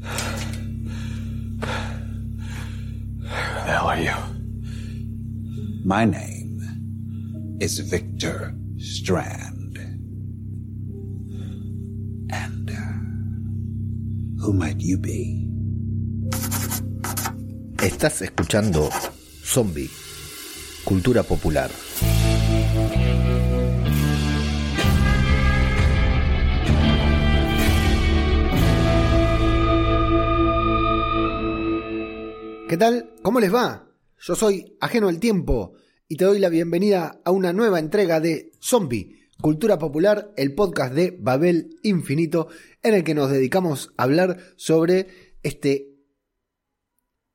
the hell are you? My name is Victor Strand. And uh, who might you be? Estás escuchando Zombie, Cultura Popular. ¿Qué tal? ¿Cómo les va? Yo soy Ajeno al Tiempo y te doy la bienvenida a una nueva entrega de Zombie, Cultura Popular, el podcast de Babel Infinito, en el que nos dedicamos a hablar sobre este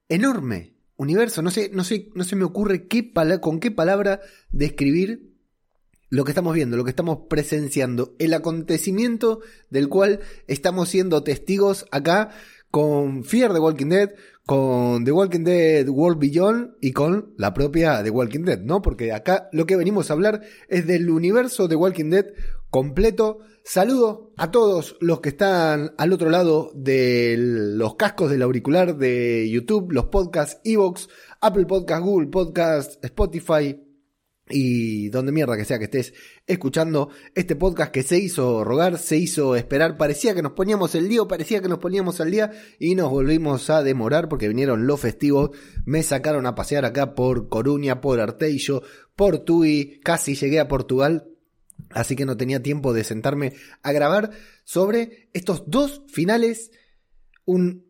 enorme universo. No sé, no sé, no se me ocurre qué con qué palabra describir lo que estamos viendo, lo que estamos presenciando, el acontecimiento del cual estamos siendo testigos acá con Fear the Walking Dead, con The Walking Dead World Beyond y con la propia The Walking Dead, ¿no? Porque acá lo que venimos a hablar es del universo de Walking Dead completo. Saludo a todos los que están al otro lado de los cascos del auricular de YouTube, los podcasts, Evox, Apple Podcast, Google Podcast, Spotify, y donde mierda que sea que estés escuchando este podcast que se hizo rogar, se hizo esperar, parecía que nos poníamos el día, parecía que nos poníamos al día y nos volvimos a demorar porque vinieron los festivos, me sacaron a pasear acá por Coruña, por Arteillo, por Tui, casi llegué a Portugal, así que no tenía tiempo de sentarme a grabar sobre estos dos finales, un,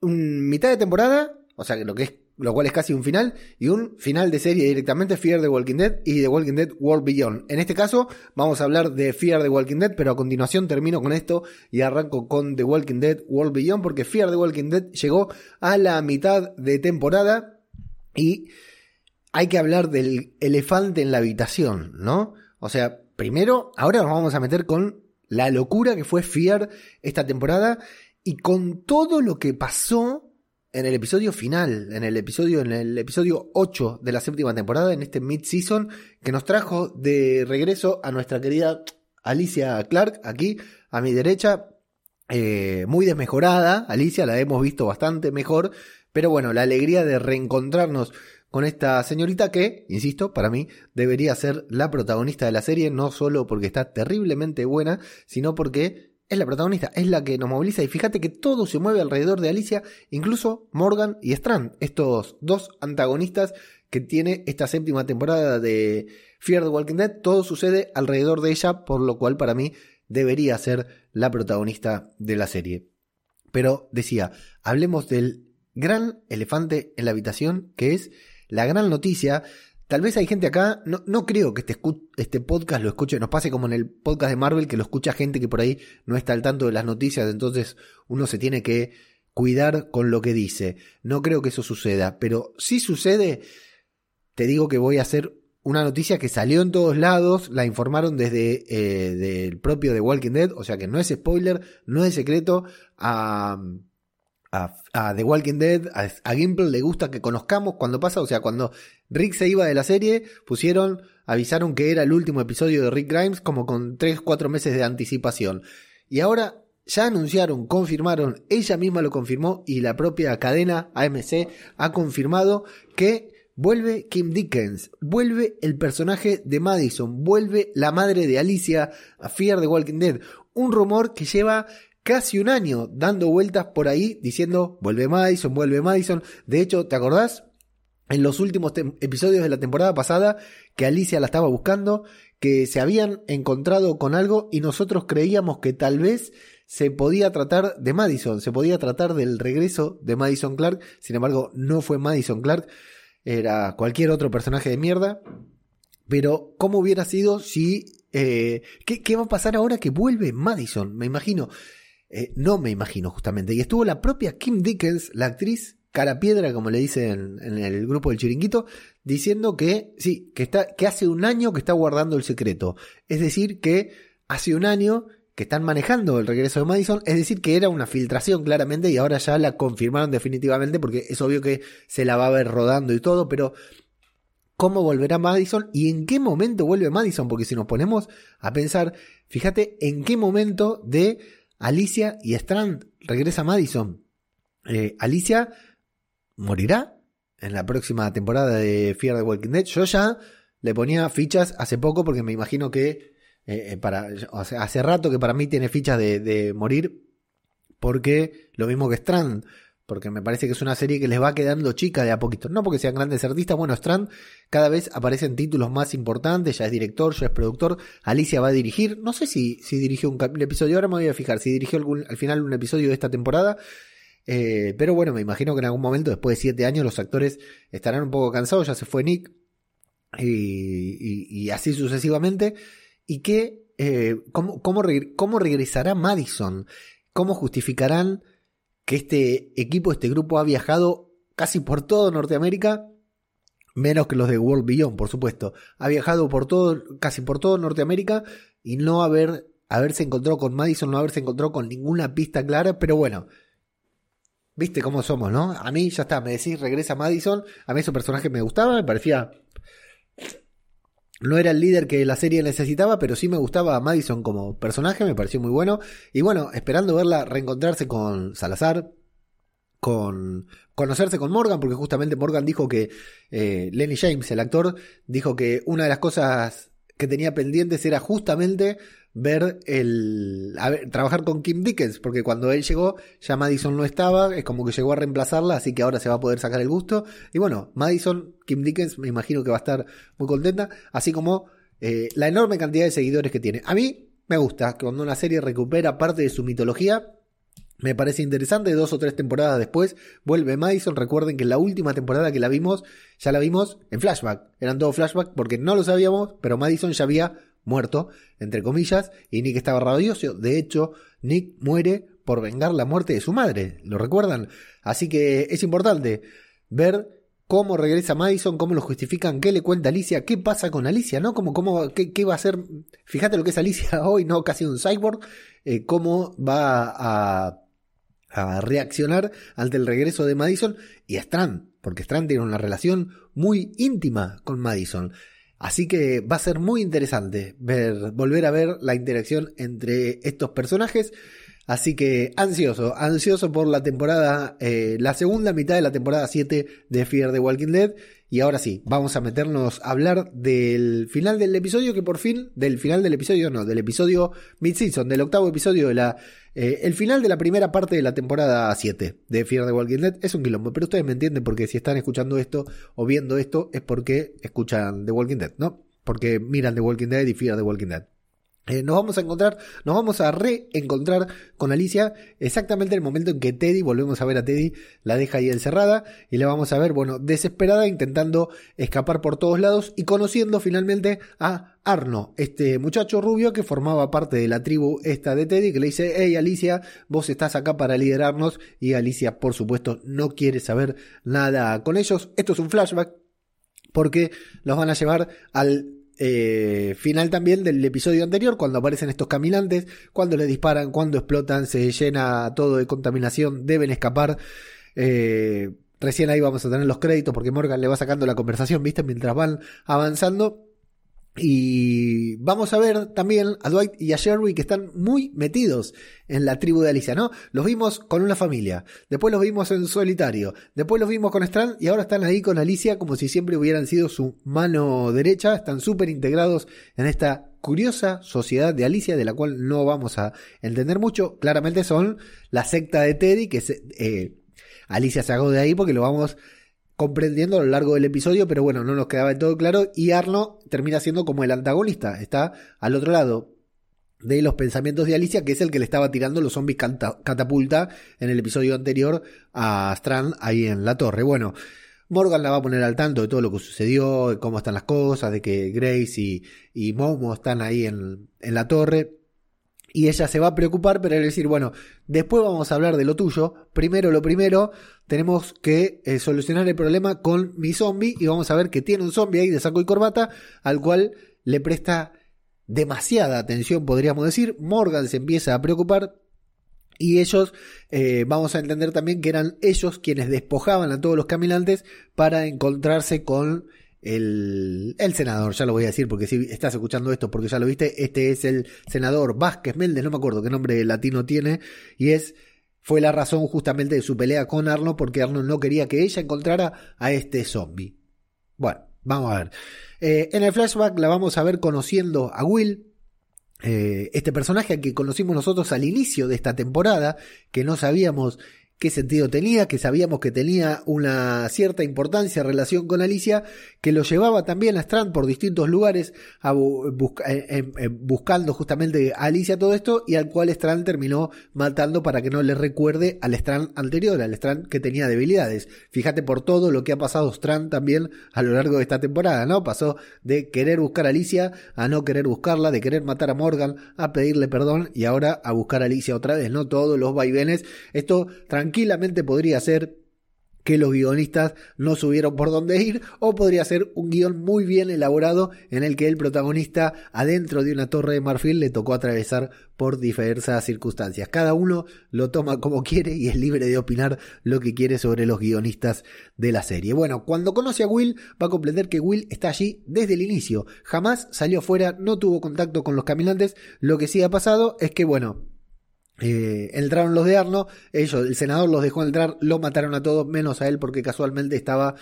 un mitad de temporada, o sea que lo que es lo cual es casi un final, y un final de serie directamente Fear the Walking Dead y The Walking Dead World Beyond. En este caso vamos a hablar de Fear the Walking Dead, pero a continuación termino con esto y arranco con The Walking Dead World Beyond, porque Fear the Walking Dead llegó a la mitad de temporada y hay que hablar del elefante en la habitación, ¿no? O sea, primero, ahora nos vamos a meter con la locura que fue Fear esta temporada y con todo lo que pasó en el episodio final, en el episodio, en el episodio 8 de la séptima temporada, en este mid-season, que nos trajo de regreso a nuestra querida Alicia Clark, aquí a mi derecha, eh, muy desmejorada, Alicia, la hemos visto bastante mejor, pero bueno, la alegría de reencontrarnos con esta señorita que, insisto, para mí debería ser la protagonista de la serie, no solo porque está terriblemente buena, sino porque es la protagonista, es la que nos moviliza y fíjate que todo se mueve alrededor de Alicia, incluso Morgan y Strand, estos dos antagonistas que tiene esta séptima temporada de Fear the Walking Dead, todo sucede alrededor de ella, por lo cual para mí debería ser la protagonista de la serie. Pero decía, hablemos del gran elefante en la habitación, que es la gran noticia Tal vez hay gente acá, no, no creo que este, este podcast lo escuche, nos pase como en el podcast de Marvel, que lo escucha gente que por ahí no está al tanto de las noticias, entonces uno se tiene que cuidar con lo que dice. No creo que eso suceda, pero si sucede, te digo que voy a hacer una noticia que salió en todos lados, la informaron desde eh, del propio The Walking Dead, o sea que no es spoiler, no es secreto, a a, The Walking Dead, a, Gimple le gusta que conozcamos cuando pasa, o sea, cuando Rick se iba de la serie, pusieron, avisaron que era el último episodio de Rick Grimes como con 3-4 meses de anticipación. Y ahora ya anunciaron, confirmaron, ella misma lo confirmó y la propia cadena AMC ha confirmado que vuelve Kim Dickens, vuelve el personaje de Madison, vuelve la madre de Alicia a Fear the Walking Dead. Un rumor que lleva casi un año dando vueltas por ahí diciendo vuelve Madison, vuelve Madison. De hecho, ¿te acordás? En los últimos episodios de la temporada pasada que Alicia la estaba buscando, que se habían encontrado con algo y nosotros creíamos que tal vez se podía tratar de Madison, se podía tratar del regreso de Madison Clark, sin embargo no fue Madison Clark, era cualquier otro personaje de mierda. Pero, ¿cómo hubiera sido si... Eh, ¿qué, ¿Qué va a pasar ahora que vuelve Madison? Me imagino. Eh, no me imagino justamente. Y estuvo la propia Kim Dickens, la actriz cara piedra, como le dicen en, el grupo del chiringuito, diciendo que sí, que, está, que hace un año que está guardando el secreto. Es decir, que hace un año que están manejando el regreso de Madison, es decir, que era una filtración claramente y ahora ya la confirmaron definitivamente porque es obvio que se la va a ver rodando y todo, pero ¿cómo volverá Madison y en qué momento vuelve Madison? Porque si nos ponemos a pensar, fíjate en qué momento de Alicia y Strand regresa a Madison. Eh, Alicia morirá en la próxima temporada de Fear the Walking Dead. Yo ya le ponía fichas hace poco porque me imagino que eh, eh, para, hace rato que para mí tiene fichas de, de, morir porque lo mismo que Strand. Porque me parece que es una serie que les va quedando chica de a poquito. No porque sean grandes artistas. Bueno, Strand cada vez aparece en títulos más importantes. Ya es director, ya es productor. Alicia va a dirigir. No sé si, si dirigió un, episodio. Ahora me voy a fijar. Si dirigió algún, al final un episodio de esta temporada. Eh, pero bueno, me imagino que en algún momento, después de siete años, los actores estarán un poco cansados. Ya se fue Nick. Y, así sucesivamente. Y que, eh, ¿cómo, cómo, ¿cómo regresará Madison? ¿Cómo justificarán que este equipo, este grupo ha viajado casi por todo Norteamérica? Menos que los de World Beyond, por supuesto. Ha viajado por todo, casi por todo Norteamérica y no haber, haberse encontrado con Madison, no haberse encontrado con ninguna pista clara, pero bueno, Viste cómo somos, ¿no? A mí ya está, me decís, regresa Madison. A mí ese personaje me gustaba, me parecía. No era el líder que la serie necesitaba, pero sí me gustaba Madison como personaje, me pareció muy bueno. Y bueno, esperando verla reencontrarse con Salazar, con conocerse con Morgan, porque justamente Morgan dijo que eh, Lenny James, el actor, dijo que una de las cosas que tenía pendientes era justamente ver el. trabajar con Kim Dickens, porque cuando él llegó, ya Madison no estaba, es como que llegó a reemplazarla, así que ahora se va a poder sacar el gusto. Y bueno, Madison, Kim Dickens, me imagino que va a estar muy contenta, así como eh, la enorme cantidad de seguidores que tiene. A mí me gusta cuando una serie recupera parte de su mitología. Me parece interesante, dos o tres temporadas después vuelve Madison. Recuerden que la última temporada que la vimos, ya la vimos en flashback. Eran todo flashback porque no lo sabíamos, pero Madison ya había muerto, entre comillas, y Nick estaba rabioso. De hecho, Nick muere por vengar la muerte de su madre. ¿Lo recuerdan? Así que es importante ver cómo regresa Madison, cómo lo justifican, qué le cuenta Alicia, qué pasa con Alicia, ¿no? Como, cómo, qué, va a hacer. Fíjate lo que es Alicia hoy, ¿no? Casi un cyborg. Eh, cómo va a, a reaccionar ante el regreso de Madison y Strand, porque Strand tiene una relación muy íntima con Madison. Así que va a ser muy interesante ver, volver a ver la interacción entre estos personajes. Así que ansioso, ansioso por la temporada, eh, la segunda mitad de la temporada 7 de Fear the Walking Dead. Y ahora sí, vamos a meternos a hablar del final del episodio, que por fin, del final del episodio, no, del episodio mid-season, del octavo episodio de la... Eh, el final de la primera parte de la temporada 7 de Fear the Walking Dead es un quilombo, pero ustedes me entienden porque si están escuchando esto o viendo esto es porque escuchan The Walking Dead, ¿no? Porque miran The Walking Dead y Fear the Walking Dead. Eh, nos vamos a encontrar, nos vamos a reencontrar con Alicia exactamente en el momento en que Teddy, volvemos a ver a Teddy, la deja ahí encerrada y la vamos a ver, bueno, desesperada, intentando escapar por todos lados y conociendo finalmente a Arno, este muchacho rubio que formaba parte de la tribu esta de Teddy, que le dice, hey Alicia, vos estás acá para liderarnos y Alicia, por supuesto, no quiere saber nada con ellos. Esto es un flashback porque los van a llevar al eh, final también del episodio anterior, cuando aparecen estos caminantes, cuando les disparan, cuando explotan, se llena todo de contaminación, deben escapar. Eh, recién ahí vamos a tener los créditos porque Morgan le va sacando la conversación, ¿viste? Mientras van avanzando. Y vamos a ver también a Dwight y a Sherry que están muy metidos en la tribu de Alicia, ¿no? Los vimos con una familia, después los vimos en solitario, después los vimos con Strand y ahora están ahí con Alicia como si siempre hubieran sido su mano derecha, están súper integrados en esta curiosa sociedad de Alicia de la cual no vamos a entender mucho. Claramente son la secta de Teddy que se, eh, Alicia sacó de ahí porque lo vamos comprendiendo a lo largo del episodio, pero bueno, no nos quedaba todo claro. Y Arno termina siendo como el antagonista, está al otro lado de los pensamientos de Alicia, que es el que le estaba tirando los zombies catapulta en el episodio anterior a Strand ahí en la torre. Bueno, Morgan la va a poner al tanto de todo lo que sucedió, de cómo están las cosas, de que Grace y, y Momo están ahí en, en la torre. Y ella se va a preocupar, pero él decir, bueno, después vamos a hablar de lo tuyo. Primero, lo primero, tenemos que eh, solucionar el problema con mi zombie. Y vamos a ver que tiene un zombie ahí de saco y corbata, al cual le presta demasiada atención, podríamos decir. Morgan se empieza a preocupar. Y ellos, eh, vamos a entender también que eran ellos quienes despojaban a todos los caminantes para encontrarse con el, el, senador, ya lo voy a decir porque si estás escuchando esto porque ya lo viste, este es el senador Vázquez Méndez, no me acuerdo qué nombre latino tiene, y es fue la razón justamente de su pelea con Arno, porque Arno no quería que ella encontrara a este zombie. Bueno, vamos a ver. Eh, en el flashback la vamos a ver conociendo a Will, eh, este personaje que conocimos nosotros al inicio de esta temporada, que no sabíamos qué sentido tenía, que sabíamos que tenía una cierta importancia en relación con Alicia, que lo llevaba también a Strand por distintos lugares buscando justamente a Alicia todo esto y al cual Strand terminó matando para que no le recuerde al Strand anterior, al Strand que tenía debilidades. Fíjate por todo lo que ha pasado Strand también a lo largo de esta temporada, ¿no? Pasó de querer buscar a Alicia a no querer buscarla, de querer matar a Morgan a pedirle perdón y ahora a buscar a Alicia otra vez, ¿no? Todos los vaivenes. Esto tranquilamente podría ser que los guionistas no subieron por dónde ir, o podría ser un guion muy bien elaborado en el que el protagonista adentro de una torre de marfil le tocó atravesar por diversas circunstancias. Cada uno lo toma como quiere y es libre de opinar lo que quiere sobre los guionistas de la serie. Bueno, cuando conoce a Will va a comprender que Will está allí desde el inicio. Jamás salió afuera, no tuvo contacto con los caminantes. Lo que sí ha pasado es que, bueno, eh, entraron los de Arno, ellos, el senador los dejó entrar, lo mataron a todos, menos a él porque casualmente estaba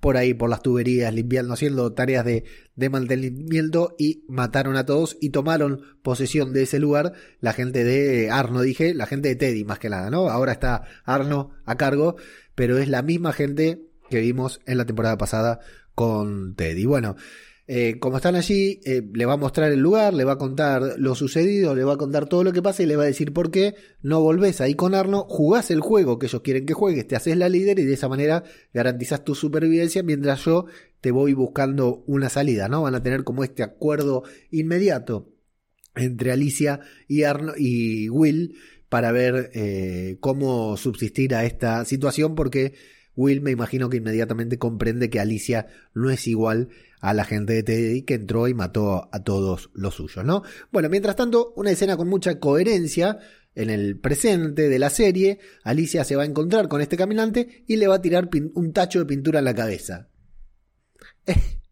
por ahí, por las tuberías, limpiando, haciendo tareas de, de mantenimiento y mataron a todos y tomaron posesión de ese lugar la gente de Arno, dije, la gente de Teddy más que nada, ¿no? Ahora está Arno a cargo, pero es la misma gente que vimos en la temporada pasada con Teddy. Bueno, eh, como están allí, eh, le va a mostrar el lugar, le va a contar lo sucedido, le va a contar todo lo que pasa y le va a decir por qué no volvés ahí con Arno, jugás el juego que ellos quieren que juegues, te haces la líder y de esa manera garantizas tu supervivencia mientras yo te voy buscando una salida, ¿no? Van a tener como este acuerdo inmediato entre Alicia y, Arno, y Will para ver eh, cómo subsistir a esta situación porque Will me imagino que inmediatamente comprende que Alicia no es igual a la gente de Teddy que entró y mató a todos los suyos, ¿no? Bueno, mientras tanto, una escena con mucha coherencia en el presente de la serie, Alicia se va a encontrar con este caminante y le va a tirar un tacho de pintura en la cabeza.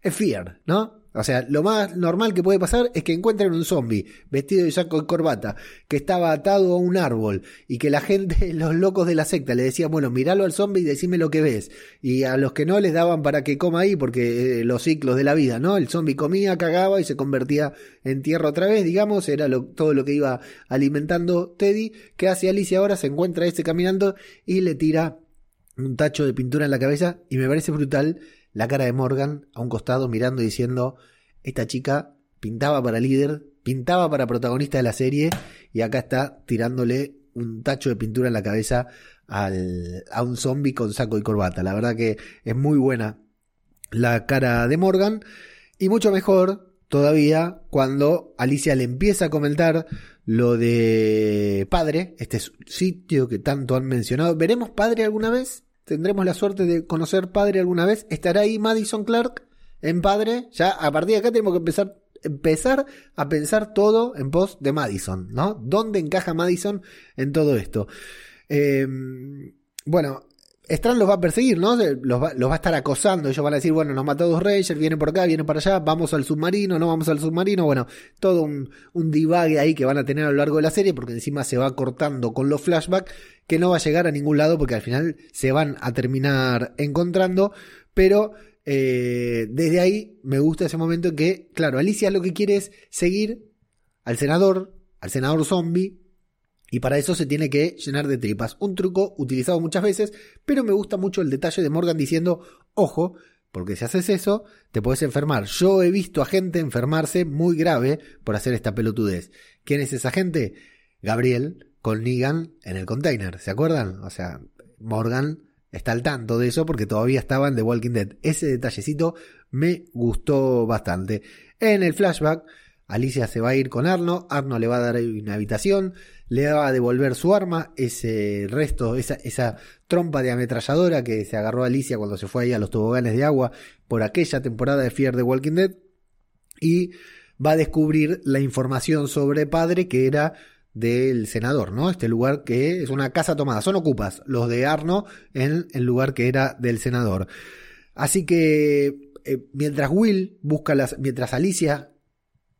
Es Fear, ¿no? O sea, lo más normal que puede pasar es que encuentren un zombie vestido de saco y corbata que estaba atado a un árbol y que la gente, los locos de la secta, le decían, bueno, míralo al zombie y decime lo que ves. Y a los que no les daban para que coma ahí porque eh, los ciclos de la vida, ¿no? El zombie comía, cagaba y se convertía en tierra otra vez, digamos, era todo lo que iba alimentando Teddy. ¿Qué hace Alicia ahora? Se encuentra este caminando y le tira un tacho de pintura en la cabeza y me parece brutal la cara de Morgan a un costado mirando y diciendo, esta chica pintaba para líder, pintaba para protagonista de la serie y acá está tirándole un tacho de pintura en la cabeza al, a un zombie con saco y corbata. La verdad que es muy buena la cara de Morgan y mucho mejor todavía cuando Alicia le empieza a comentar lo de Padre, este sitio que tanto han mencionado. ¿Veremos Padre alguna vez? Tendremos la suerte de conocer Padre alguna vez. ¿Estará ahí Madison Clark en Padre? Ya a partir de acá tenemos que empezar, empezar a pensar todo en pos de Madison, ¿no? ¿Dónde encaja Madison en todo esto? Em, bueno, Strand los va a perseguir, ¿no? Los va, a estar acosando. Ellos van a decir, bueno, nos mató dos Rangers, vienen por acá, vienen para allá, vamos al submarino, no vamos al submarino. Bueno, todo un, un divague ahí que van a tener a lo largo de la serie, porque encima se va cortando con los flashbacks, que no va a llegar a ningún lado, porque al final se van a terminar encontrando. Pero eh, desde ahí me gusta ese momento en que, claro, Alicia lo que quiere es seguir al senador, al senador zombie, y para eso se tiene que llenar de tripas. Un truco utilizado muchas veces, pero me gusta mucho el detalle de Morgan diciendo, ojo, porque si haces eso, te puedes enfermar. Yo he visto a gente enfermarse muy grave por hacer esta pelotudez. ¿Quién es esa gente? Gabriel con Negan en el container, ¿se acuerdan? O sea, Morgan está al tanto de eso porque todavía estaba en The Walking Dead. Ese detallecito me gustó bastante. En el flashback, Alicia se va a ir con Arno, Arno le va a dar una habitación, le va a devolver su arma, ese resto, esa, esa trompa de ametralladora que se agarró Alicia cuando se fue ahí a los toboganes de agua por aquella temporada de Fear the Walking Dead, y va a descubrir la información sobre Padre que era del senador, ¿no? Este lugar que es una casa tomada, son ocupas los de Arno en el lugar que era del senador. Así que eh, mientras Will busca las, mientras Alicia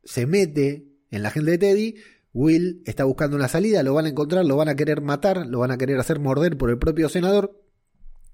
se mete en la gente de Teddy, Will está buscando una salida, lo van a encontrar, lo van a querer matar, lo van a querer hacer morder por el propio senador.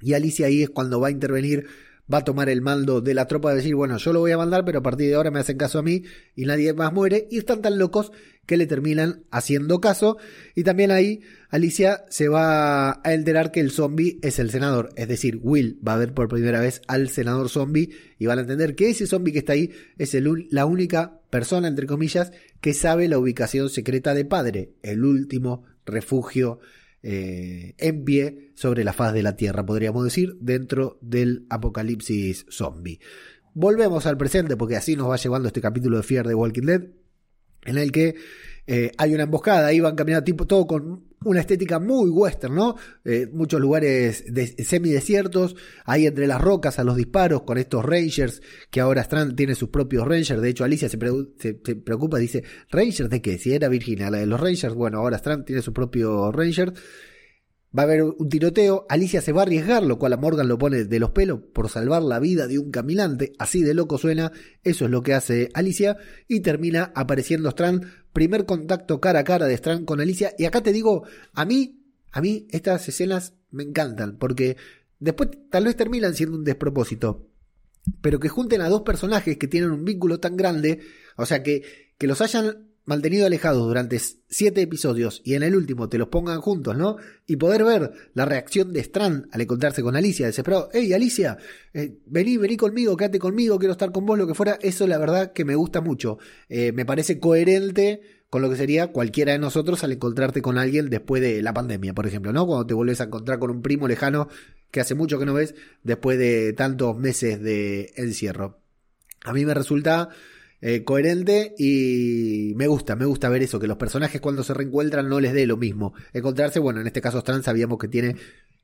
Y Alicia ahí es cuando va a intervenir, va a tomar el mando de la tropa de decir, bueno, yo lo voy a mandar, pero a partir de ahora me hacen caso a mí y nadie más muere. Y están tan locos que le terminan haciendo caso. Y también ahí Alicia se va a enterar que el zombie es el senador. Es decir, Will va a ver por primera vez al senador zombie y van a entender que ese zombie que está ahí es el, la única persona, entre comillas, que sabe la ubicación secreta de padre, el último refugio eh, en pie sobre la faz de la Tierra, podríamos decir, dentro del apocalipsis zombie. Volvemos al presente porque así nos va llevando este capítulo de Fear de Walking Dead en el que eh, hay una emboscada, ahí van caminando tipo todo con una estética muy western, ¿no? Eh, muchos lugares de, semidesiertos, ahí entre las rocas a los disparos con estos rangers, que ahora Strand tiene sus propios rangers, de hecho Alicia se, preocupa, dice, ¿rangers de qué? Si era Virginia, la de los rangers, bueno, ahora Strand tiene su propio ranger. Va a haber un tiroteo, Alicia se va a arriesgar, lo cual a Morgan lo pone de los pelos por salvar la vida de un caminante, así de loco suena, eso es lo que hace Alicia, y termina apareciendo Strand, primer contacto cara a cara de Strand con Alicia, y acá te digo, a mí, a mí estas escenas me encantan, porque después tal vez terminan siendo un despropósito, pero que junten a dos personajes que tienen un vínculo tan grande, o sea que, que los hayan mantenido alejados durante siete episodios y en el último te los pongan juntos, ¿no? Y poder ver la reacción de Strand al encontrarse con Alicia, desesperado, hey Alicia, eh, vení, vení conmigo, quédate conmigo, quiero estar con vos, lo que fuera, eso la verdad que me gusta mucho. Eh, me parece coherente con lo que sería cualquiera de nosotros al encontrarte con alguien después de la pandemia, por ejemplo, ¿no? Cuando te vuelves a encontrar con un primo lejano que hace mucho que no ves después de tantos meses de encierro. A mí me resulta eh, coherente y me gusta, me gusta ver eso, que los personajes cuando se reencuentran no les dé lo mismo. Encontrarse, bueno, en este caso Strand sabíamos que tiene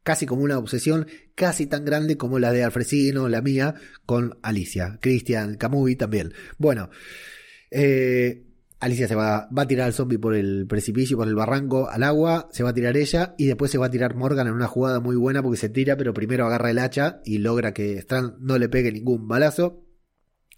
casi como una obsesión casi tan grande como la de Alfresino, la mía, con Alicia, Christian, Camuy también. Bueno, eh, Alicia se va, va a tirar al zombie por el precipicio, por el barranco, al agua, se va a tirar ella y después se va a tirar Morgan en una jugada muy buena porque se tira, pero primero agarra el hacha y logra que Strand no le pegue ningún balazo.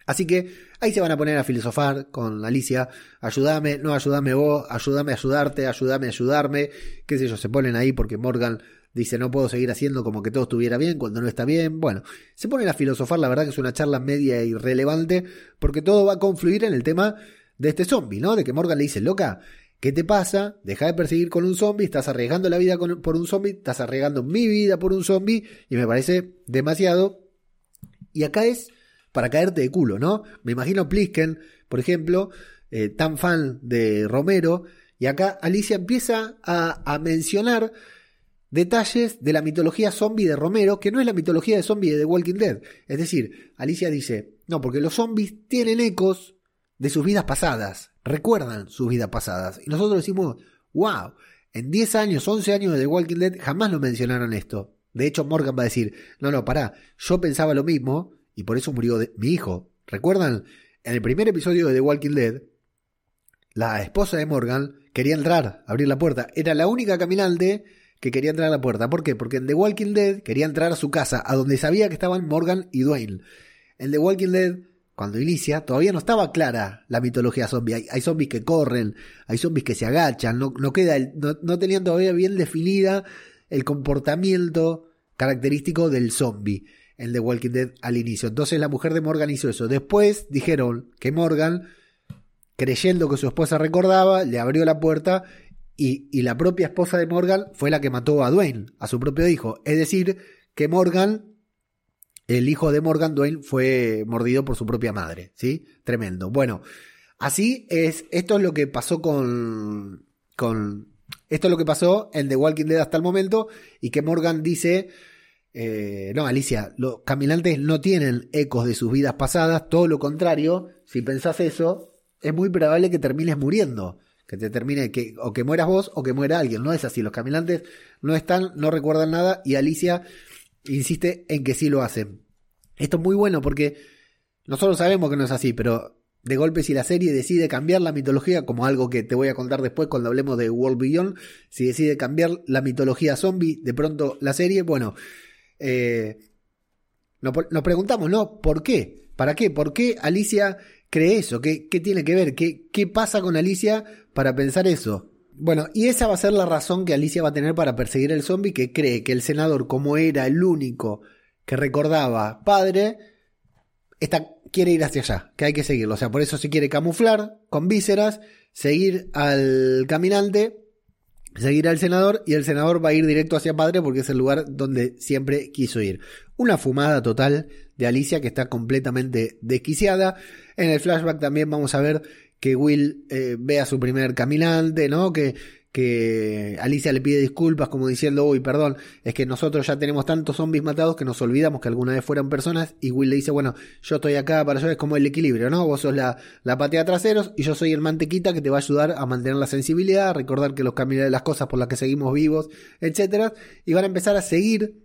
Así que ahí se van a poner a filosofar con Alicia, ayúdame, no ayúdame vos, ayúdame a ayudarte, ayúdame a ayudarme, qué sé yo, se ponen ahí porque Morgan dice no puedo seguir haciendo como que todo estuviera bien cuando no está bien. Bueno, se ponen a filosofar, la verdad que es una charla media irrelevante porque todo va a confluir en el tema de este zombie, ¿no? De que Morgan le dice, loca, ¿qué te pasa? Deja de perseguir con un zombie, estás arriesgando la vida por un zombie, estás arriesgando mi vida por un zombie y me parece demasiado. Y acá es para caerte de culo, ¿no? Me imagino Plisken, por ejemplo, eh, tan fan de Romero, y acá Alicia empieza a, mencionar detalles de la mitología zombie de Romero, que no es la mitología de zombie de The Walking Dead. Es decir, Alicia dice, no, porque los zombies tienen ecos de sus vidas pasadas, recuerdan sus vidas pasadas. Y nosotros decimos, wow, en 10 años, 11 años de The Walking Dead jamás lo mencionaron esto. De hecho, Morgan va a decir, no, no, pará, yo pensaba lo mismo, y por eso murió mi hijo. ¿Recuerdan? En el primer episodio de The Walking Dead, la esposa de Morgan quería entrar, abrir la puerta. Era la única caminante que quería entrar a la puerta. ¿Por qué? Porque en The Walking Dead quería entrar a su casa, a donde sabía que estaban Morgan y Dwayne. En The Walking Dead, cuando inicia, todavía no estaba clara la mitología zombie. Hay, zombies que corren, hay zombies que se agachan, no, queda, no, no tenían todavía bien definida el comportamiento característico del zombie el de Walking Dead al inicio. Entonces la mujer de Morgan hizo eso. Después dijeron que Morgan, creyendo que su esposa recordaba, le abrió la puerta y, y, la propia esposa de Morgan fue la que mató a Dwayne, a su propio hijo. Es decir, que Morgan, el hijo de Morgan, Dwayne, fue mordido por su propia madre. ¿Sí? Tremendo. Bueno, así es. Esto es lo que pasó con. con esto es lo que pasó en The Walking Dead hasta el momento. Y que Morgan dice eh, no, Alicia, los caminantes no tienen ecos de sus vidas pasadas, todo lo contrario, si pensás eso, es muy probable que termines muriendo, que te termine, que, o que mueras vos o que muera alguien, no es así, los caminantes no están, no recuerdan nada y Alicia insiste en que sí lo hacen. Esto es muy bueno porque nosotros sabemos que no es así, pero de golpe si la serie decide cambiar la mitología, como algo que te voy a contar después cuando hablemos de World Beyond, si decide cambiar la mitología zombie, de pronto la serie, bueno, eh, nos, preguntamos, ¿no? ¿Por qué? ¿Para qué? ¿Por qué Alicia cree eso? ¿Qué, qué tiene que ver? ¿Qué, ¿Qué pasa con Alicia para pensar eso? Bueno, y esa va a ser la razón que Alicia va a tener para perseguir al zombie, que cree que el senador, como era el único que recordaba padre, está, quiere ir hacia allá, que hay que seguirlo. O sea, por eso se quiere camuflar con vísceras, seguir al caminante, seguir al senador, y el senador va a ir directo hacia padre porque es el lugar donde siempre quiso ir. Una fumada total de Alicia que está completamente desquiciada. En el flashback también vamos a ver que Will eh, ve a su primer caminante, ¿no? Que, que Alicia le pide disculpas como diciendo, uy, perdón, es que nosotros ya tenemos tantos zombies matados que nos olvidamos que alguna vez fueran personas y Will le dice, bueno, yo estoy acá para eso, es como el equilibrio, ¿no? Vos sos la, la patea traseros y yo soy el mantequita que te va a ayudar a mantener la sensibilidad, a recordar que los caminos de las cosas por las que seguimos vivos, etcétera, y van a empezar a seguir,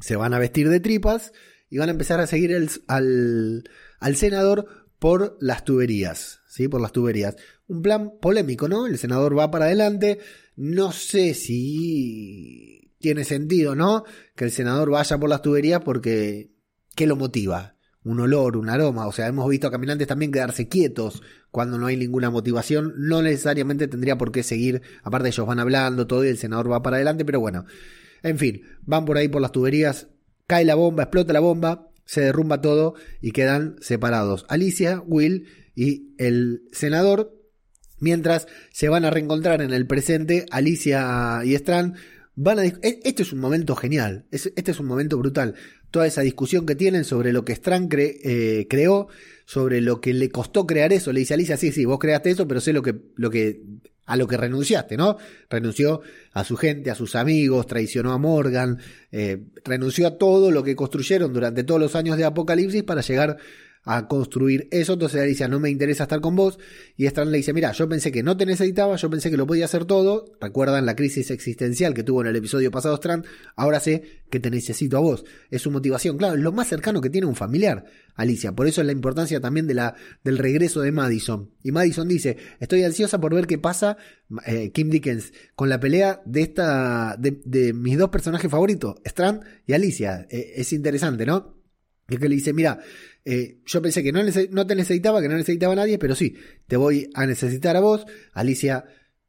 se van a vestir de tripas y van a empezar a seguir al, al senador por las tuberías, ¿sí? Por las tuberías. Un plan polémico, ¿no? El senador va para adelante. No sé si tiene sentido, ¿no? Que el senador vaya por las tuberías porque ¿qué lo motiva? Un olor, un aroma. O sea, hemos visto a caminantes también quedarse quietos cuando no hay ninguna motivación. No necesariamente tendría por qué seguir. Aparte ellos van hablando todo y el senador va para adelante, pero bueno. En fin, van por ahí por las tuberías. Cae la bomba, explota la bomba se derrumba todo y quedan separados. Alicia, Will y el senador, mientras se van a reencontrar en el presente, Alicia y Strand van a... E-, este es un momento genial, este es un momento brutal. Toda esa discusión que tienen sobre lo que Strand eh, creó, sobre lo que le costó crear eso. Le dice Alicia, sí, sí, vos creaste eso, pero sé lo que, lo que a lo que renunciaste, ¿no? Renunció a su gente, a sus amigos, traicionó a Morgan, eh, renunció a todo lo que construyeron durante todos los años de Apocalipsis para llegar a construir eso. Entonces ella dice, no me interesa estar con vos. Y Strand le dice, mira, yo pensé que no te necesitaba, yo pensé que lo podía hacer todo. Recuerdan la crisis existencial que tuvo en el episodio pasado Strand. Ahora sé que te necesito a vos. Es su motivación, claro, es lo más cercano que tiene un familiar, Alicia. Por eso es la importancia también de la, del regreso de Madison. Y Madison dice, estoy ansiosa por ver qué pasa, eh, Kim Dickens, con la pelea de esta, de, mis dos personajes favoritos, Strand y Alicia. Eh, es interesante, ¿no? Es que le dice, mira, eh, yo pensé que no, no te necesitaba, que no necesitaba a nadie, pero sí, te voy a necesitar a vos. Alicia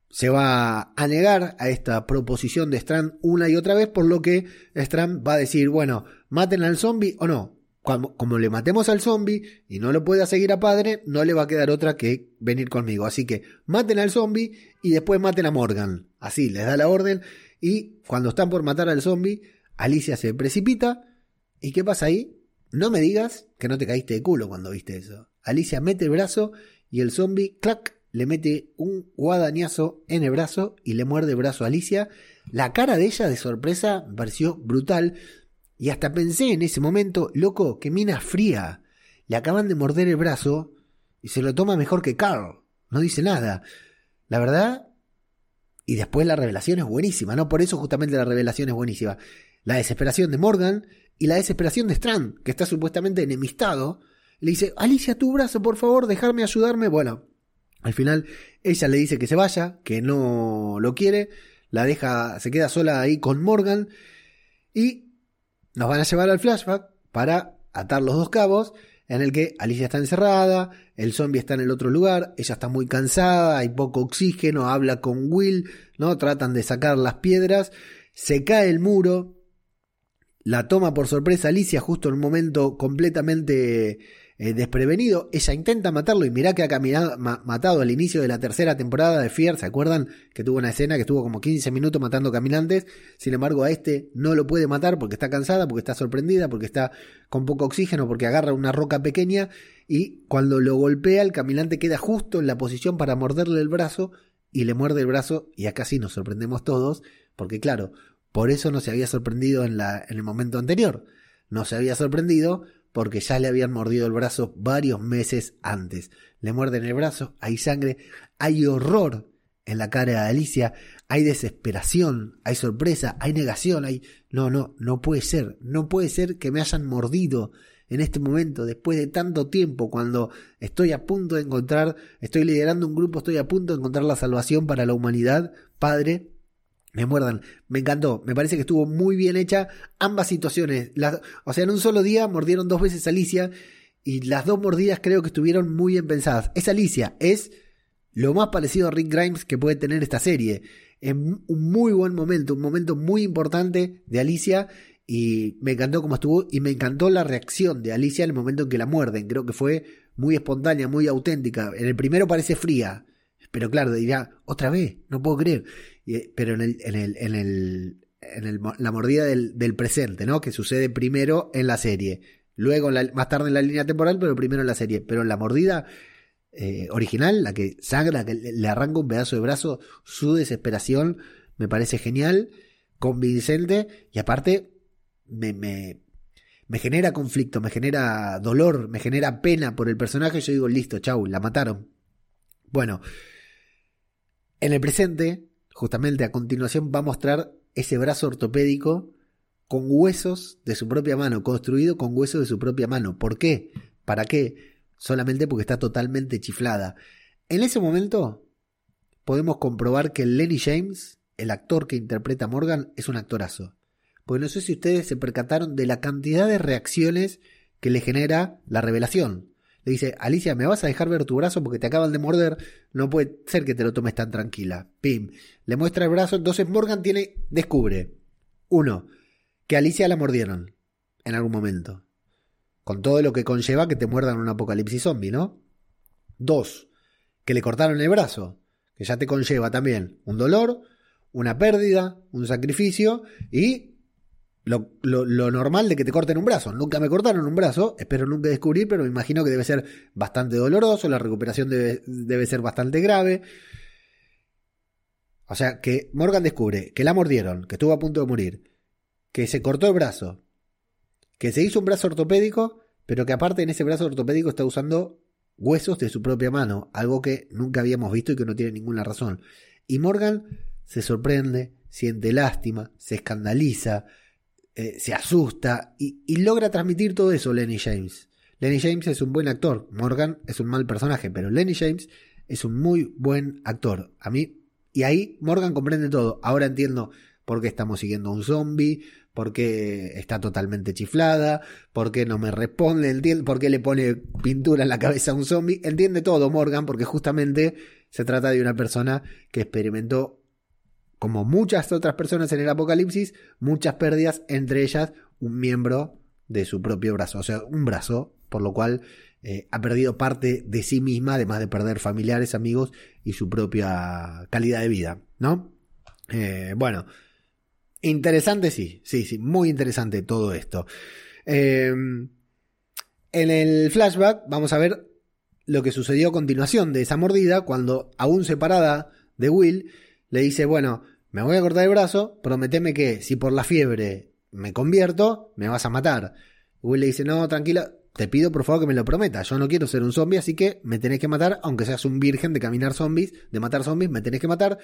se va a negar a esta proposición de Strand una y otra vez, por lo que Strand va a decir, bueno, maten al zombie o no. Como, como, le matemos al zombie y no lo pueda seguir a padre, no le va a quedar otra que venir conmigo. Así que maten al zombie y después maten a Morgan. Así, les da la orden. Y cuando están por matar al zombie, Alicia se precipita. ¿Y qué pasa ahí? No me digas que no te caíste de culo cuando viste eso. Alicia mete el brazo y el zombie, clac, le mete un guadañazo en el brazo y le muerde el brazo a Alicia. La cara de ella de sorpresa pareció brutal y hasta pensé en ese momento, loco, que mina fría. Le acaban de morder el brazo y se lo toma mejor que Carl. No dice nada. La verdad, y después la revelación es buenísima, ¿no? Por eso justamente la revelación es buenísima. La desesperación de Morgan y la desesperación de Strand, que está supuestamente enemistado, le dice, Alicia, tu brazo, por favor, dejarme ayudarme. Bueno, al final ella le dice que se vaya, que no lo quiere, la deja, se queda sola ahí con Morgan y nos van a llevar al flashback para atar los dos cabos en el que Alicia está encerrada, el zombie está en el otro lugar, ella está muy cansada, hay poco oxígeno, habla con Will, ¿no? Tratan de sacar las piedras, se cae el muro, la toma por sorpresa Alicia justo en un momento completamente eh, desprevenido. Ella intenta matarlo y mirá que ha caminado, matado al inicio de la tercera temporada de Fear. ¿Se acuerdan que tuvo una escena que estuvo como 15 minutos matando caminantes? Sin embargo, a este no lo puede matar porque está cansada, porque está sorprendida, porque está con poco oxígeno, porque agarra una roca pequeña y cuando lo golpea el caminante queda justo en la posición para morderle el brazo y le muerde el brazo y acá sí nos sorprendemos todos porque claro, por eso no se había sorprendido en, la, en el momento anterior. No se había sorprendido porque ya le habían mordido el brazo varios meses antes. Le muerden el brazo, hay sangre, hay horror en la cara de Alicia, hay desesperación, hay sorpresa, hay negación, hay... No, no, no puede ser, no puede ser que me hayan mordido en este momento, después de tanto tiempo, cuando estoy a punto de encontrar, estoy liderando un grupo, estoy a punto de encontrar la salvación para la humanidad, Padre, me muerdan. Me encantó. Me parece que estuvo muy bien hecha ambas situaciones. o sea, en un solo día mordieron dos veces a Alicia Y las dos mordidas creo que estuvieron muy bien pensadas. Es Alicia, es lo más parecido a Rick Grimes que puede tener esta serie. Es un muy buen momento, un momento muy importante de Alicia y me encantó cómo estuvo y me encantó la reacción de Alicia en el momento en que la muerden. Creo que fue muy espontánea, muy auténtica. En el primero parece fría, pero claro, dirá, otra vez, no puedo creer. Eh, pero en el, en el, en el, en el, la mordida del, del, presente, ¿no? Que sucede primero en la serie. Luego más tarde en la línea temporal, pero primero en la serie. Pero en la mordida eh, original, la que sangra, que le arranca un pedazo de brazo, su desesperación me parece genial, convincente y aparte me, me, me genera conflicto, me genera dolor, me genera pena por el personaje. Yo digo, listo, chau, la mataron. Bueno, en el presente, justamente a continuación, va a mostrar ese brazo ortopédico con huesos de su propia mano, construido con huesos de su propia mano. ¿Por qué? ¿Para qué? Solamente porque está totalmente chiflada. En ese momento podemos comprobar que Lenny James, el actor que interpreta a Morgan, es un actorazo. Porque no sé si ustedes se percataron de la cantidad de reacciones que le genera la revelación. Le dice, Alicia, ¿me vas a dejar ver tu brazo porque te acaban de morder? No puede ser que te lo tomes tan tranquila. Pim. Le muestra el brazo. Entonces Morgan tiene, descubre, uno, que Alicia la mordieron en algún momento. Con todo lo que conlleva que te muerdan un apocalipsis zombie, ¿no? Dos, que le cortaron el brazo, que ya te conlleva también un dolor, una pérdida, un sacrificio y lo, lo, normal de que te corten un brazo. Nunca me cortaron un brazo, espero nunca descubrir, pero me imagino que debe ser bastante doloroso, la recuperación debe, debe ser bastante grave. O sea, que Morgan descubre que la mordieron, que estuvo a punto de morir, que se cortó el brazo, que se hizo un brazo ortopédico, pero que aparte en ese brazo ortopédico está usando huesos de su propia mano, algo que nunca habíamos visto y que no tiene ninguna razón. Y Morgan se sorprende, siente lástima, se escandaliza, eh, se asusta y, logra transmitir todo eso Lenny James. Lenny James es un buen actor, Morgan es un mal personaje, pero Lenny James es un muy buen actor. A mí, y ahí Morgan comprende todo. Ahora entiendo por qué estamos siguiendo a un zombie, por qué está totalmente chiflada, por qué no me responde, entiende por qué le pone pintura en la cabeza a un zombie. Entiende todo Morgan, porque justamente se trata de una persona que experimentó como muchas otras personas en el apocalipsis, muchas pérdidas, entre ellas un miembro de su propio brazo, o sea, un brazo, por lo cual eh, ha perdido parte de sí misma, además de perder familiares, amigos y su propia calidad de vida, ¿no? Eh, bueno, interesante sí, sí, sí, muy interesante todo esto. Em, en el flashback vamos a ver lo que sucedió a continuación de esa mordida, cuando aún separada de Will, le dice, bueno, me voy a cortar el brazo, prometeme que si por la fiebre me convierto, me vas a matar. Will le dice, no, tranquila, te pido por favor que me lo prometas, yo no quiero ser un zombie, así que me tenés que matar, aunque seas un virgen de caminar zombies, de matar zombies, me tenés que matar.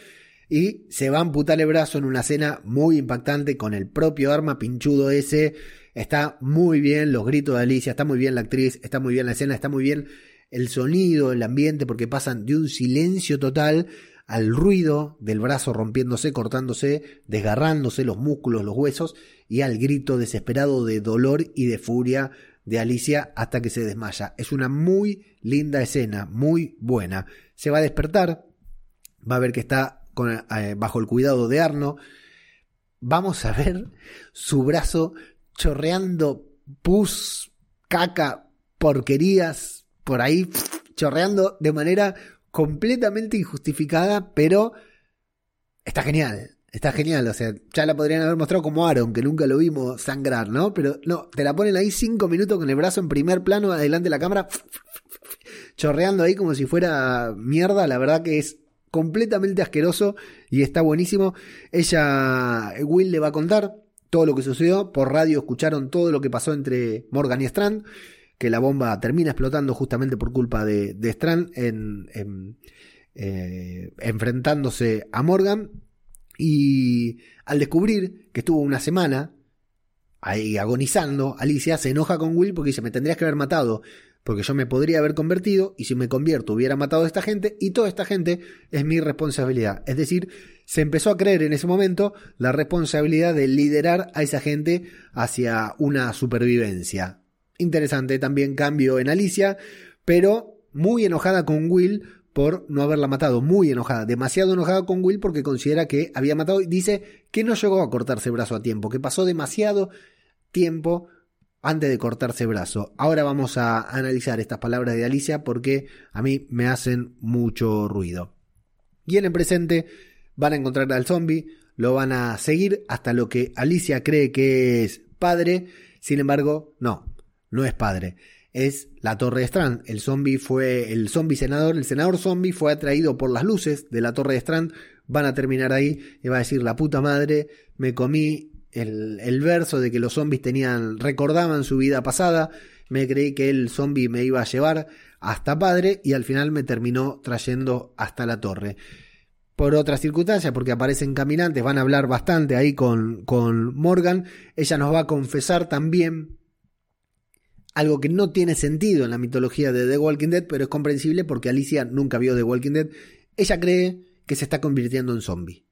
Y se va a amputar el brazo en una escena muy impactante con el propio arma pinchudo ese. Está muy bien los gritos de Alicia, está muy bien la actriz, está muy bien la escena, está muy bien el sonido, el ambiente, porque pasan de un silencio total al ruido del brazo rompiéndose, cortándose, desgarrándose los músculos, los huesos, y al grito desesperado de dolor y de furia de Alicia hasta que se desmaya. Es una muy linda escena, muy buena. Se va a despertar, va a ver que está eh, bajo el cuidado de Arno. Vamos a ver su brazo chorreando pus, caca, porquerías, por ahí, chorreando de manera completamente injustificada, pero está genial. Está genial, o sea, ya la podrían haber mostrado como Aaron, que nunca lo vimos sangrar, ¿no? Pero no, te la ponen ahí cinco minutos con el brazo en primer plano, adelante de la cámara, chorreando ahí como si fuera mierda. La verdad que es completamente asqueroso y está buenísimo. Ella, Will le va a contar todo lo que sucedió. Por radio escucharon todo lo que pasó entre Morgan y Strand que la bomba termina explotando justamente por culpa de, Strand en, eh, enfrentándose a Morgan. Y al descubrir que estuvo una semana ahí agonizando, Alicia se enoja con Will porque dice, me tendrías que haber matado, porque yo me podría haber convertido y si me convierto hubiera matado a esta gente y toda esta gente es mi responsabilidad. Es decir, se empezó a creer en ese momento la responsabilidad de liderar a esa gente hacia una supervivencia Interesante también cambio en Alicia, pero muy enojada con Will por no haberla matado, muy enojada, demasiado enojada con Will porque considera que había matado y dice que no llegó a cortarse brazo a tiempo, que pasó demasiado tiempo antes de cortarse brazo. Ahora vamos a analizar estas palabras de Alicia porque a mí me hacen mucho ruido. Y en el presente van a encontrar al zombie, lo van a seguir hasta lo que Alicia cree que es padre, sin embargo, no, no es padre. Es la Torre de Strand. El zombie fue, el zombie senador, el senador zombie fue atraído por las luces de la Torre de Strand. Van a terminar ahí y va a decir la puta madre, me comí el, verso de que los zombies tenían, recordaban su vida pasada, me creí que el zombie me iba a llevar hasta padre y al final me terminó trayendo hasta la torre. Por otras circunstancias, porque aparecen caminantes, van a hablar bastante ahí con, con Morgan, ella nos va a confesar también algo que no tiene sentido en la mitología de The Walking Dead, pero es comprensible porque Alicia nunca vio The Walking Dead. Ella cree que se está convirtiendo en zombie.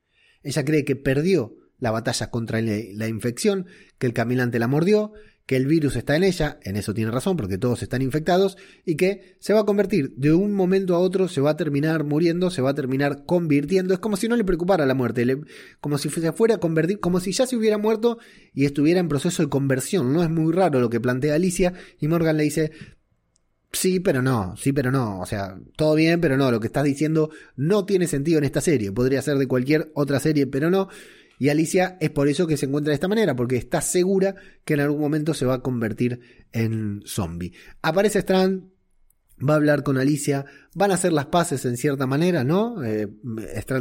Ella cree que perdió la batalla contra la infección, que el caminante la mordió, que el virus está en ella, en eso tiene razón porque todos están infectados, y que se va a convertir de un momento a otro, se va a terminar muriendo, se va a terminar convirtiendo, es como si no le preocupara la muerte, como si se fuera a convertir, como si ya se hubiera muerto y estuviera en proceso de conversión, no es muy raro lo que plantea Alicia, y Morgan le dice, Sí, pero no, sí, pero no. O sea, todo bien, pero no. Lo que estás diciendo no tiene sentido en esta serie. Podría ser de cualquier otra serie, pero no. Y Alicia es por eso que se encuentra de esta manera, porque está segura que en algún momento se va a convertir en zombie. Aparece Strand, va a hablar con Alicia, van a hacer las paces en cierta manera, ¿no? Eh,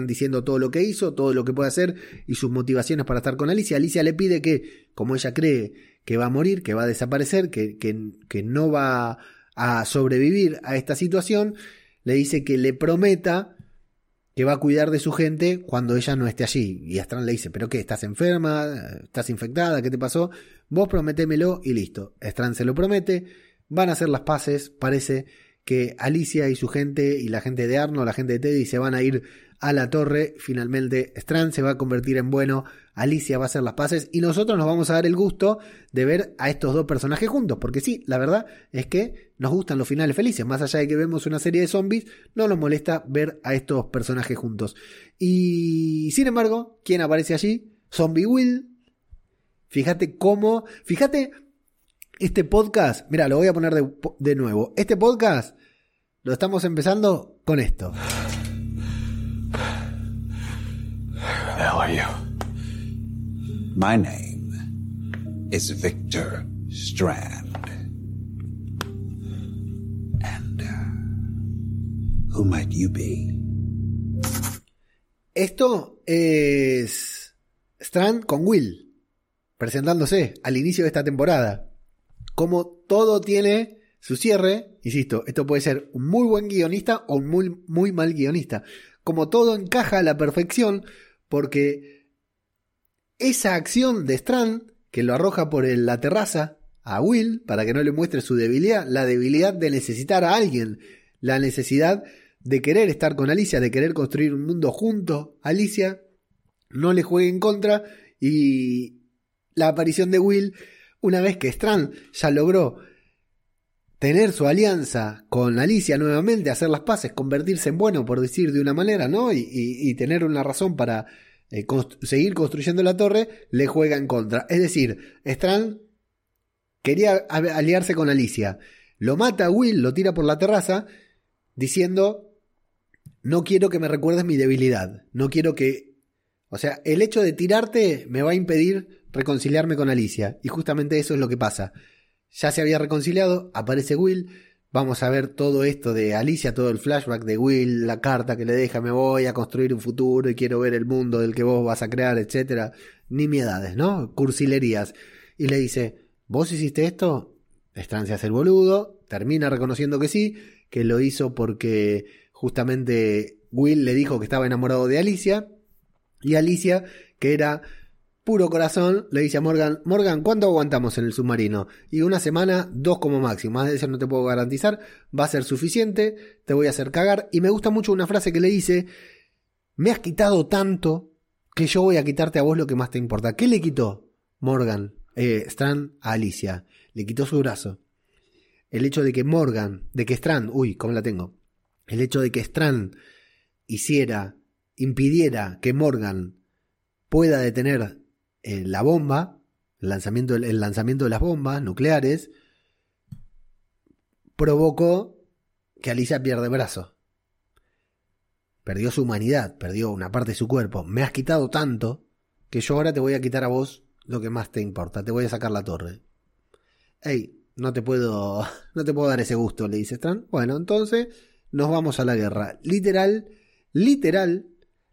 diciendo todo lo que hizo, todo lo que puede hacer y sus motivaciones para estar con Alicia. Alicia le pide que, como ella cree que va a morir, que va a desaparecer, que, que, que no va a sobrevivir a esta situación, le dice que le prometa que va a cuidar de su gente cuando ella no esté allí. Y Strand le dice, ¿pero qué? ¿Estás enferma? ¿Estás infectada? ¿Qué te pasó? Vos prometémelo y listo. Strand se lo promete, van a hacer las paces, parece que Alicia y su gente y la gente de Arno, la gente de Teddy se van a ir a la torre. Finalmente Strand se va a convertir en bueno, Alicia va a hacer las paces y nosotros nos vamos a dar el gusto de ver a estos dos personajes juntos. Porque sí, la verdad es que nos gustan los finales felices. Más allá de que vemos una serie de zombies, no nos molesta ver a estos personajes juntos. Y sin embargo, ¿quién aparece allí? Zombie Will. Fíjate cómo, fíjate este podcast, mira, lo voy a poner de, de nuevo. Este podcast lo estamos empezando con esto. Are you? My name is Victor Strand. And uh, who might you be? Esto es Strand con Will, presentándose al inicio de esta temporada. Como todo tiene su cierre, insisto, esto puede ser un muy buen guionista o un muy, muy mal guionista. Como todo encaja a la perfección, porque esa acción de Strand, que lo arroja por la terraza a Will, para que no le muestre su debilidad, la debilidad de necesitar a alguien, la necesidad de querer estar con Alicia, de querer construir un mundo junto Alicia, no le juegue en contra y la aparición de Will, una vez que Strand ya logró tener su alianza con Alicia nuevamente, hacer las paces, convertirse en bueno, por decir de una manera, ¿no? Y, tener una razón para eh, seguir construyendo la torre, le juega en contra. Es decir, Strand quería aliarse con Alicia. Lo mata a Will, lo tira por la terraza, diciendo, no quiero que me recuerdes mi debilidad, no quiero que... O sea, el hecho de tirarte me va a impedir reconciliarme con Alicia. Y justamente eso es lo que pasa. Ya se había reconciliado, aparece Will, vamos a ver todo esto de Alicia, todo el flashback de Will, la carta que le deja, me voy a construir un futuro y quiero ver el mundo del que vos vas a crear, etcétera, nimiedades, ¿no? Cursilerías. Y le dice, ¿vos hiciste esto? Se hace el boludo, termina reconociendo que sí, que lo hizo porque justamente Will le dijo que estaba enamorado de Alicia, y Alicia, que era puro corazón, le dice a Morgan, Morgan, ¿cuánto aguantamos en el submarino? Y una semana, dos como máximo, más de eso no te puedo garantizar, va a ser suficiente, te voy a hacer cagar. Y me gusta mucho una frase que le dice, me has quitado tanto que yo voy a quitarte a vos lo que más te importa. ¿Qué le quitó Morgan, eh, Strand a Alicia? Le quitó su brazo. el hecho de que Morgan, de que Strand, uy, ¿cómo la tengo? El hecho de que Strand hiciera, impidiera que Morgan pueda detener eh, la bomba, el lanzamiento, de las bombas nucleares, provocó que Alicia pierda brazo. Perdió su humanidad, perdió una parte de su cuerpo. Me has quitado tanto que yo ahora te voy a quitar a vos lo que más te importa. Te voy a sacar la torre. Ey, no te puedo, no te puedo dar ese gusto, le dice Strand. Bueno, entonces nos vamos a la guerra. Literal, literal,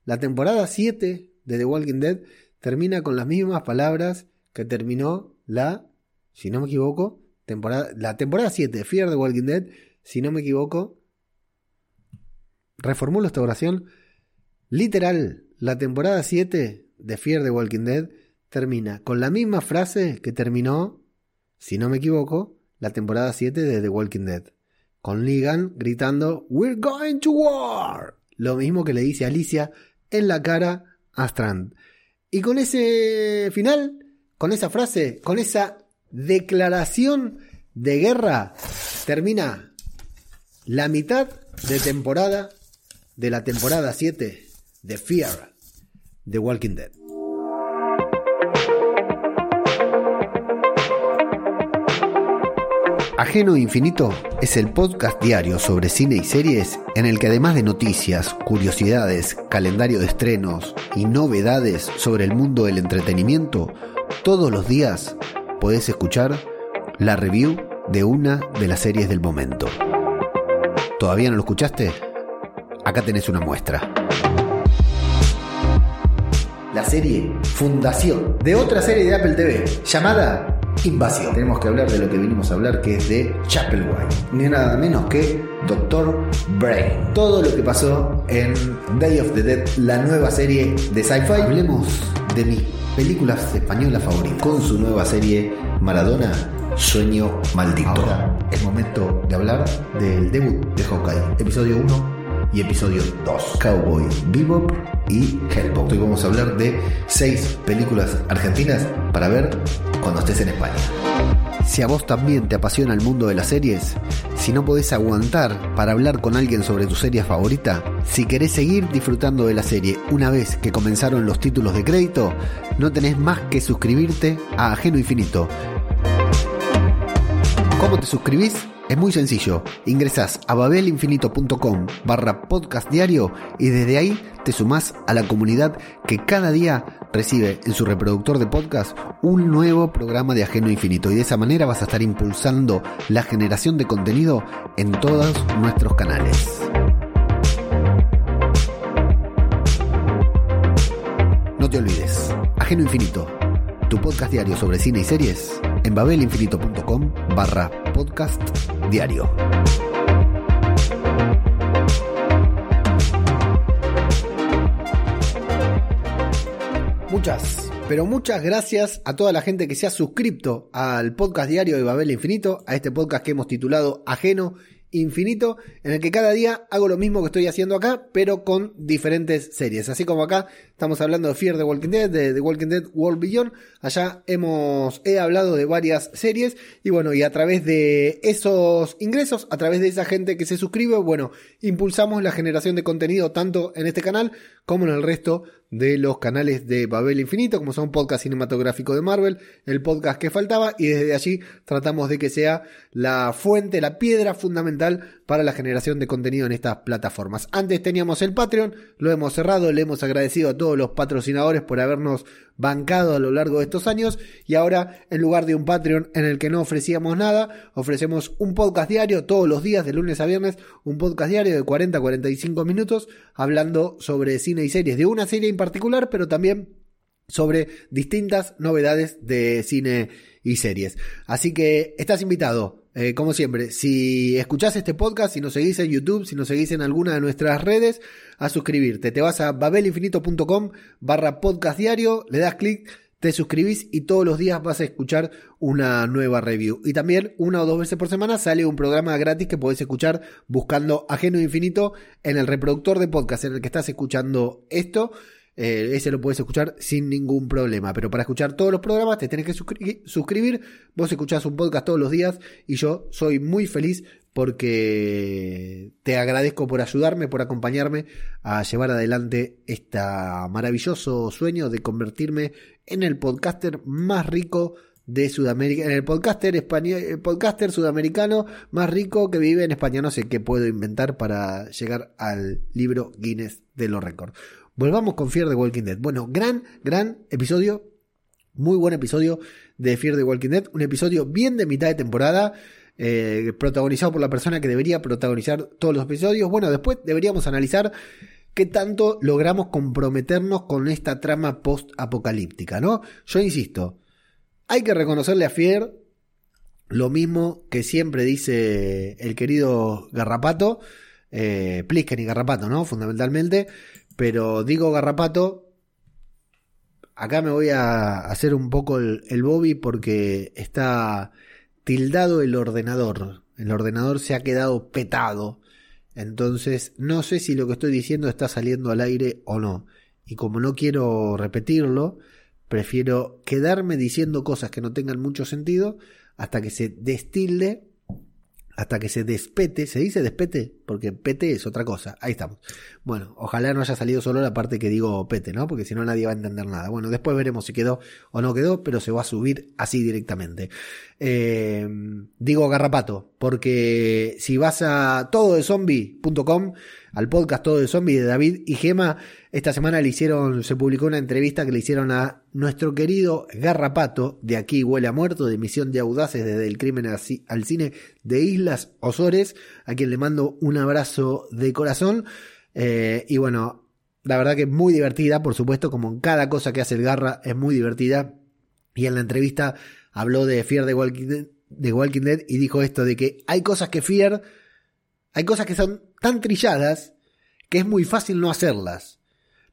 la temporada 7 de The Walking Dead termina con las mismas palabras que terminó la, si no me equivoco, temporada, la temporada 7 de Fear the Walking Dead, si no me equivoco, reformulo esta oración, literal, la temporada 7 de Fear the Walking Dead termina con la misma frase que terminó, si no me equivoco, la temporada 7 de The Walking Dead, con Negan gritando We're going to war. Lo mismo que le dice Alicia en la cara a Strand. Y con ese final, con esa frase, con esa declaración de guerra, termina la mitad de temporada de la temporada 7 de Fear, The Walking Dead. Ajeno Infinito es el podcast diario sobre cine y series en el que además de noticias, curiosidades, calendario de estrenos y novedades sobre el mundo del entretenimiento, todos los días podés escuchar la review de una de las series del momento. ¿Todavía no lo escuchaste? Acá tenés una muestra. La serie Fundación de otra serie de Apple TV llamada invasión. Tenemos que hablar de lo que vinimos a hablar, que es de Chapelwhite. Ni nada menos que Doctor Brain. Todo lo que pasó en Day of the Dead, la nueva serie de sci-fi. Hablemos de mis películas españolas favoritas. Con su nueva serie Maradona, Sueño Maldito. Ahora es momento de hablar del debut de Hawkeye, episodio 1 y episodio 2. Cowboy Bebop y Hellboy. Hoy vamos a hablar de 6 películas argentinas para ver cuando estés en España. Si a vos también te apasiona el mundo de las series, si no podés aguantar para hablar con alguien sobre tu serie favorita, si querés seguir disfrutando de la serie una vez que comenzaron los títulos de crédito, no tenés más que suscribirte a Ajeno Infinito. ¿Cómo te suscribís? Es muy sencillo, ingresás a babelinfinito.com barra podcast diario y desde ahí te sumás a la comunidad que cada día recibe en su reproductor de podcast un nuevo programa de Ajeno Infinito. Y de esa manera vas a estar impulsando la generación de contenido en todos nuestros canales. No te olvides, Ajeno Infinito, tu podcast diario sobre cine y series en babelinfinito.com barra podcast diario. Muchas, pero muchas gracias a toda la gente que se ha suscrito al podcast diario de Babel Infinito, a este podcast que hemos titulado Ajeno infinito en el que cada día hago lo mismo que estoy haciendo acá, pero con diferentes series. Así como acá estamos hablando de Fear the Walking Dead, de The Walking Dead World Beyond, allá hemos he hablado de varias series y bueno, y a través de esos ingresos, a través de esa gente que se suscribe, bueno, impulsamos la generación de contenido tanto en este canal como en el resto de los canales de Babel Infinito, como son podcast cinematográfico de Marvel, el podcast que faltaba, y desde allí tratamos de que sea la fuente, la piedra fundamental para la generación de contenido en estas plataformas. Antes teníamos el Patreon, lo hemos cerrado, le hemos agradecido a todos los patrocinadores por habernos bancado a lo largo de estos años y ahora en lugar de un Patreon en el que no ofrecíamos nada, ofrecemos un podcast diario todos los días de lunes a viernes, un podcast diario de 40 a 45 minutos hablando sobre cine y series, de una serie en particular, pero también sobre distintas novedades de cine y series. Así que estás invitado eh, como siempre, si escuchás este podcast, si nos seguís en YouTube, si nos seguís en alguna de nuestras redes, a suscribirte. Te vas a babelinfinito.com barra podcast diario, le das clic, te suscribís y todos los días vas a escuchar una nueva review. Y también una o dos veces por semana sale un programa gratis que podés escuchar buscando Ajeno Infinito en el reproductor de podcast en el que estás escuchando esto. eh, ese lo puedes escuchar sin ningún problema. Pero para escuchar todos los programas te tenés que suscribir. Vos escuchás un podcast todos los días y yo soy muy feliz porque te agradezco por ayudarme, por acompañarme a llevar adelante este maravilloso sueño de convertirme en el podcaster más rico de Sudamérica, en el podcaster español, el podcaster sudamericano más rico que vive en España. No sé qué puedo inventar para llegar al libro Guinness de los récords. Volvamos con Fear the Walking Dead. Bueno, gran, gran episodio. Muy buen episodio de Fear the Walking Dead. Un episodio bien de mitad de temporada. Eh, protagonizado por la persona que debería protagonizar todos los episodios. Bueno, después deberíamos analizar qué tanto logramos comprometernos con esta trama post-apocalíptica, ¿no? Yo insisto, hay que reconocerle a Fier lo mismo que siempre dice el querido Garrapato, eh, Plisken y Garrapato, ¿no? Fundamentalmente, pero digo Garrapato, acá me voy a hacer un poco el, el Bobby porque está tildado el ordenador. El ordenador se ha quedado petado. Entonces, no sé si lo que estoy diciendo está saliendo al aire o no. Y como no quiero repetirlo, Prefiero quedarme diciendo cosas que no tengan mucho sentido hasta que se destilde, hasta que se despete. ¿Se dice despete? Porque pete es otra cosa. Ahí estamos. Bueno, ojalá no haya salido solo la parte que digo pete, ¿no? Porque si no nadie va a entender nada. Bueno, después veremos si quedó o no quedó, pero se va a subir así directamente. Eh, digo garrapato, porque si vas a todo de zombie.com, al podcast todo de zombie de David y Gema, esta semana le hicieron, se publicó una entrevista que le hicieron a nuestro querido Garrapato, de aquí huele a muerto, de Misión de Audaces desde el crimen al cine de Islas Osores, a quien le mando un abrazo de corazón. Eh, y bueno, la verdad que muy divertida, por supuesto, como en cada cosa que hace el Garra, es muy divertida. Y en la entrevista habló de Fear de Walking Dead, de Walking Dead y dijo esto de que hay cosas que Fear, hay cosas que son tan trilladas que es muy fácil no hacerlas.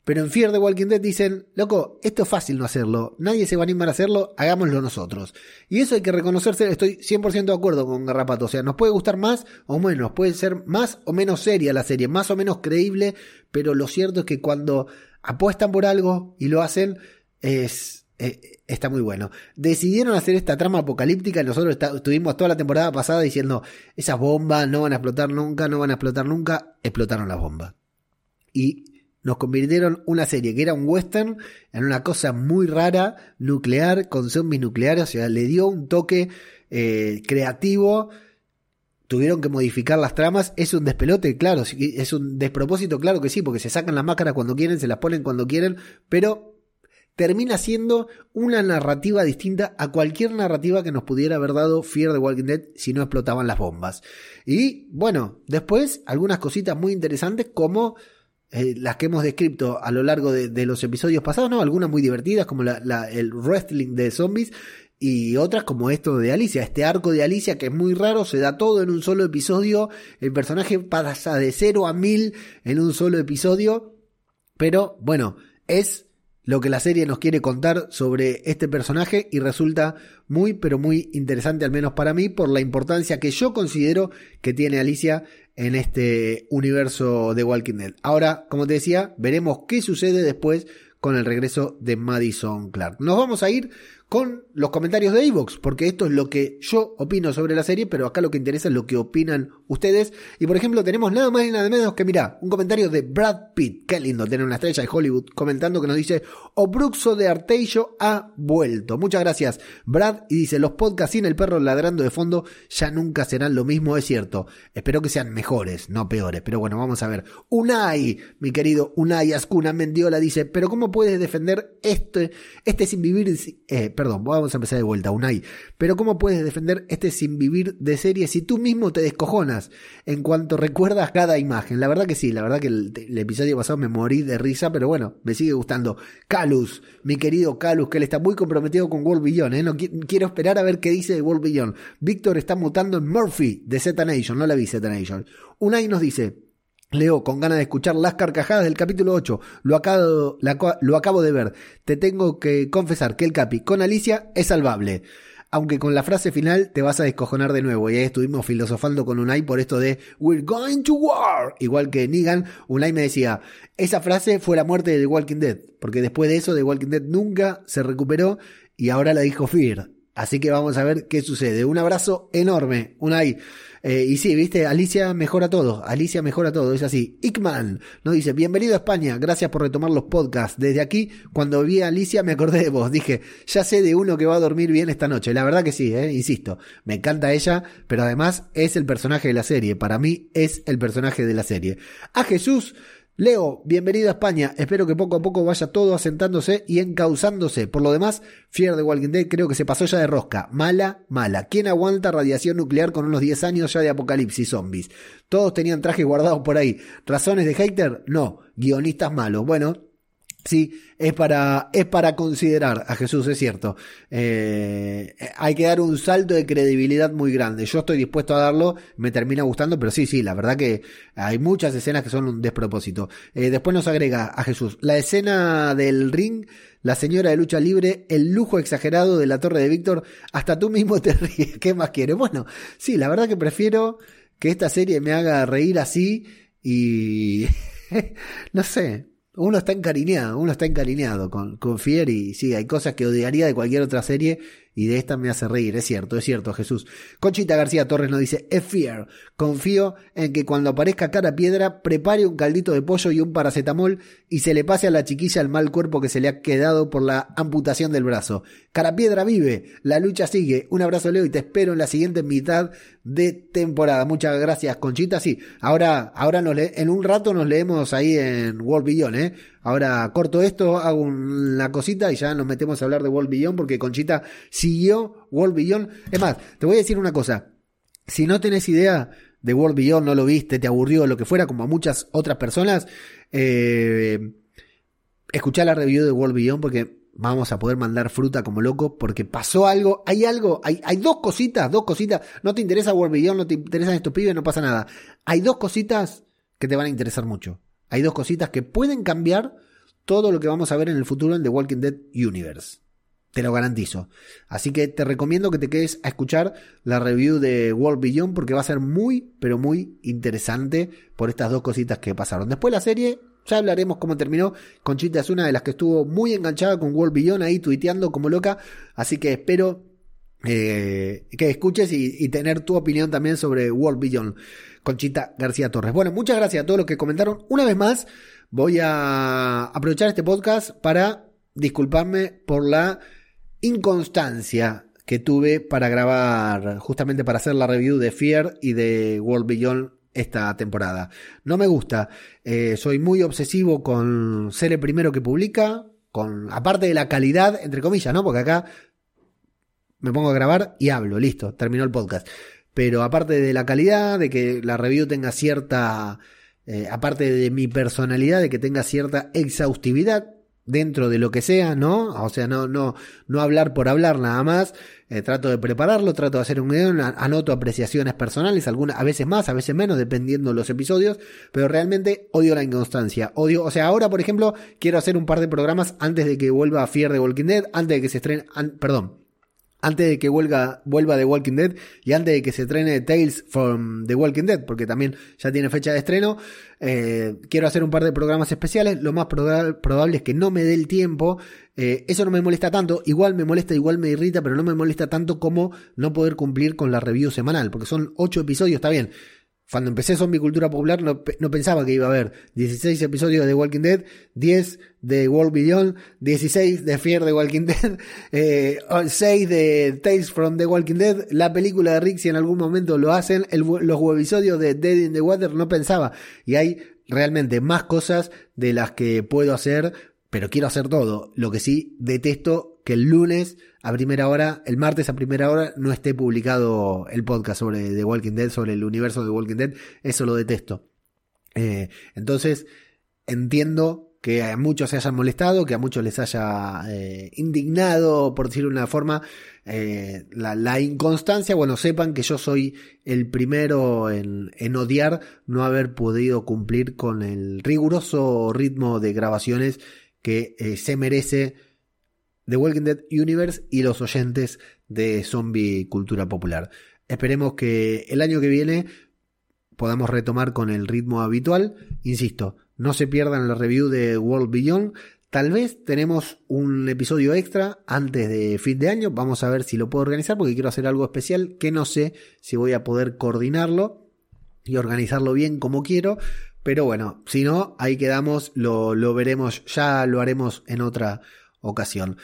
Pero en Fear the Walking Dead dicen, loco, esto es fácil no hacerlo, nadie se va a animar a hacerlo, hagámoslo nosotros. Y eso hay que reconocerse, estoy 100% de acuerdo con Garrapato, o sea, nos puede gustar más o menos, puede ser más o menos seria la serie, más o menos creíble, pero lo cierto es que cuando apuestan por algo y lo hacen, es, eh, está muy bueno. Decidieron hacer esta trama apocalíptica y nosotros estuvimos toda la temporada pasada diciendo, esas bombas no van a explotar nunca, no van a explotar nunca, explotaron las bombas. Y nos convirtieron una serie que era un western en una cosa muy rara, nuclear, con zombies nucleares, o sea, le dio un toque eh, creativo. Tuvieron que modificar las tramas. Es un despelote, claro. Es un despropósito, claro que sí, porque se sacan las máscaras cuando quieren, se las ponen cuando quieren, pero termina siendo una narrativa distinta a cualquier narrativa que nos pudiera haber dado Fear the Walking Dead si no explotaban las bombas. Y bueno, después algunas cositas muy interesantes como eh, las que hemos descrito a lo largo de, los episodios pasados, ¿no? Algunas muy divertidas, como el wrestling de zombies, y otras como esto de Alicia, este arco de Alicia que es muy raro, se da todo en un solo episodio, el personaje pasa de 0 a 1000 en un solo episodio, pero bueno, es lo que la serie nos quiere contar sobre este personaje y resulta muy pero muy interesante al menos para mí por la importancia que yo considero que tiene Alicia en este universo de Walking Dead. Ahora, como te decía, veremos qué sucede después con el regreso de Madison Clark. Nos vamos a ir con los comentarios de Evox, porque esto es lo que yo opino sobre la serie, pero acá lo que interesa es lo que opinan ustedes. Y por ejemplo, tenemos nada más y nada menos que, mira, un comentario de Brad Pitt. Qué lindo tener una estrella de Hollywood comentando que nos dice, Obruxo de Arteillo ha vuelto. Muchas gracias, Brad. Y dice, los podcasts sin el perro ladrando de fondo ya nunca serán lo mismo, es cierto. Espero que sean mejores, no peores. Pero bueno, vamos a ver. Unai, mi querido Unai Ascuna Mendiola dice, pero ¿cómo puedes defender este, este sin vivir... Eh, perdón, vamos a empezar de vuelta, Unai. Pero ¿cómo puedes defender este sin vivir de serie si tú mismo te descojonas en cuanto recuerdas cada imagen? La verdad que sí, la verdad que el, episodio pasado me morí de risa, pero bueno, me sigue gustando. Calus, mi querido Calus, que él está muy comprometido con World Beyond, ¿eh? No quiero esperar a ver qué dice de World Beyond. Víctor está mutando en Murphy de Z Nation, no la vi Z Nation. Unai nos dice, Leo, con ganas de escuchar las carcajadas del capítulo 8. Lo acabo, lo acabo de ver. Te tengo que confesar que el Capi con Alicia es salvable. aunque con la frase final te vas a descojonar de nuevo. Y ahí estuvimos filosofando con Unai por esto de We're going to war. Igual que Negan, Unai me decía, esa frase fue la muerte de The Walking Dead, porque después de eso The Walking Dead nunca se recuperó y ahora la dijo Fear. Así que vamos a ver qué sucede. Un abrazo enorme, Unai. Eh, y sí, viste, Alicia mejora todo. Alicia mejora todo, es así. Ickman nos dice, bienvenido a España, gracias por retomar los podcasts. Desde aquí, cuando vi a Alicia me acordé de vos. Dije, ya sé de uno que va a dormir bien esta noche. La verdad que sí, eh, insisto. Me encanta ella, pero además es el personaje de la serie. Para mí es el personaje de la serie. A Jesús Leo, bienvenido a España. Espero que poco a poco vaya todo asentándose y encauzándose. Por lo demás, Fier de Walking Dead creo que se pasó ya de rosca. Mala, mala. ¿Quién aguanta radiación nuclear con unos 10 años ya de apocalipsis zombies? Todos tenían trajes guardados por ahí. ¿Razones de hater? No. Guionistas malos. Bueno, Sí, es para, es para considerar a Jesús, es cierto. Eh, hay que dar un salto de credibilidad muy grande. Yo estoy dispuesto a darlo, me termina gustando, pero sí, sí, la verdad que hay muchas escenas que son un despropósito. Eh, después nos agrega a Jesús la escena del ring, la señora de lucha libre, el lujo exagerado de la torre de Víctor, hasta tú mismo te ríes. ¿Qué más quieres? Bueno, sí, la verdad que prefiero que esta serie me haga reír así y... no sé, uno está encariñado, uno está encariñado con, con Fier y sí, hay cosas que odiaría de cualquier otra serie y de esta me hace reír, es cierto, es cierto, Jesús. Conchita García Torres nos dice, es Fear, confío en que cuando aparezca cara piedra prepare un caldito de pollo y un paracetamol y se le pase a la chiquilla el mal cuerpo que se le ha quedado por la amputación del brazo. Cara piedra vive, la lucha sigue, un abrazo Leo y te espero en la siguiente mitad de temporada. Muchas gracias, Conchita. Sí, ahora, ahora nos en un rato nos leemos ahí en World Billion, ¿eh? Ahora corto esto, hago una cosita y ya nos metemos a hablar de World Billion porque Conchita siguió World Billion. Es más, te voy a decir una cosa. Si no tenés idea de World Billion, no lo viste, te aburrió, lo que fuera, como a muchas otras personas, eh, escuchá la review de World Billion porque vamos a poder mandar fruta como loco porque pasó algo, hay algo, hay, hay dos cositas, dos cositas, no te interesa World Beyond, no te interesan estos pibes, no pasa nada. Hay dos cositas que te van a interesar mucho. Hay dos cositas que pueden cambiar todo lo que vamos a ver en el futuro en The Walking Dead Universe. Te lo garantizo. Así que te recomiendo que te quedes a escuchar la review de World Beyond porque va a ser muy, pero muy interesante por estas dos cositas que pasaron. Después la serie ya hablaremos cómo terminó. Conchita es una de las que estuvo muy enganchada con World Beyond ahí tuiteando como loca. Así que espero eh, que escuches y, tener tu opinión también sobre World Beyond. Conchita García Torres. Bueno, muchas gracias a todos los que comentaron. Una vez más, voy a aprovechar este podcast para disculparme por la inconstancia que tuve para grabar, justamente para hacer la review de Fear y de World Beyond esta temporada. No me gusta. Eh, soy muy obsesivo con ser el primero que publica, con aparte de la calidad, entre comillas, ¿no? Porque acá me pongo a grabar y hablo, listo, terminó el podcast. Pero aparte de la calidad, de que la review tenga cierta, eh, aparte de mi personalidad, de que tenga cierta exhaustividad, dentro de lo que sea, ¿no? O sea, no, no, no hablar por hablar nada más. Eh, trato de prepararlo, trato de hacer un guion, anoto apreciaciones personales, algunas, a veces más, a veces menos, dependiendo los episodios, pero realmente odio la inconstancia. Odio, o sea, ahora, por ejemplo, quiero hacer un par de programas antes de que vuelva Fear de Walking Dead, antes de que se estrene, perdón, antes de que vuelva, vuelva The Walking Dead y antes de que se estrene Tales from The Walking Dead, porque también ya tiene fecha de estreno, eh, quiero hacer un par de programas especiales. Lo más probable es que no me dé el tiempo. Eh, eso no me molesta tanto. Igual me molesta, igual me irrita, pero no me molesta tanto como no poder cumplir con la review semanal, porque son ocho episodios, está bien. Cuando empecé Zombie Cultura Popular no, pensaba que iba a haber 16 episodios de Walking Dead, 10 de World Beyond, 16 de Fear de Walking Dead, eh, 6 de Tales from the Walking Dead, la película de Rick si en algún momento lo hacen, los episodios de Dead in the Water no pensaba. Y hay realmente más cosas de las que puedo hacer, pero quiero hacer todo. Lo que sí detesto que el lunes a primera hora, el martes a primera hora, no esté publicado el podcast sobre The Walking Dead, sobre el universo de The Walking Dead. Eso lo detesto. Eh, entonces, entiendo que a muchos se hayan molestado, que a muchos les haya eh, indignado, por decirlo de una forma, eh, la, inconstancia. Bueno, sepan que yo soy el primero en, odiar no haber podido cumplir con el riguroso ritmo de grabaciones que se merece The Walking Dead Universe y los oyentes de Zombie Cultura Popular. Esperemos que el año que viene podamos retomar con el ritmo habitual. Insisto, no se pierdan la review de World Beyond. Tal vez tenemos un episodio extra antes de fin de año. Vamos a ver si lo puedo organizar porque quiero hacer algo especial que no sé si voy a poder coordinarlo y organizarlo bien como quiero. Pero bueno, si no, ahí quedamos, lo, lo veremos, ya lo haremos en otra ocasión.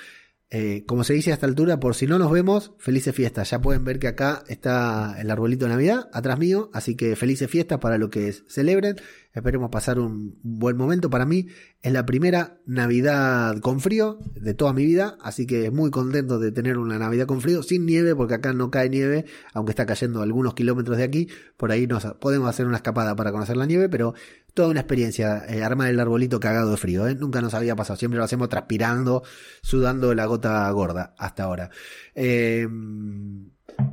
Eh, como se dice a esta altura, por si no nos vemos, felices fiestas. Ya pueden ver que acá está el arbolito de Navidad atrás mío, así que felices fiestas para lo que celebren. Esperemos pasar un buen momento. Para mí es la primera Navidad con frío de toda mi vida, así que muy contento de tener una Navidad con frío, sin nieve, porque acá no cae nieve, aunque está cayendo algunos kilómetros de aquí. Por ahí nos podemos hacer una escapada para conocer la nieve, pero toda una experiencia eh, armar el arbolito cagado de frío. ¿eh? Nunca nos había pasado, siempre lo hacemos transpirando, sudando la gota gorda hasta ahora. Eh,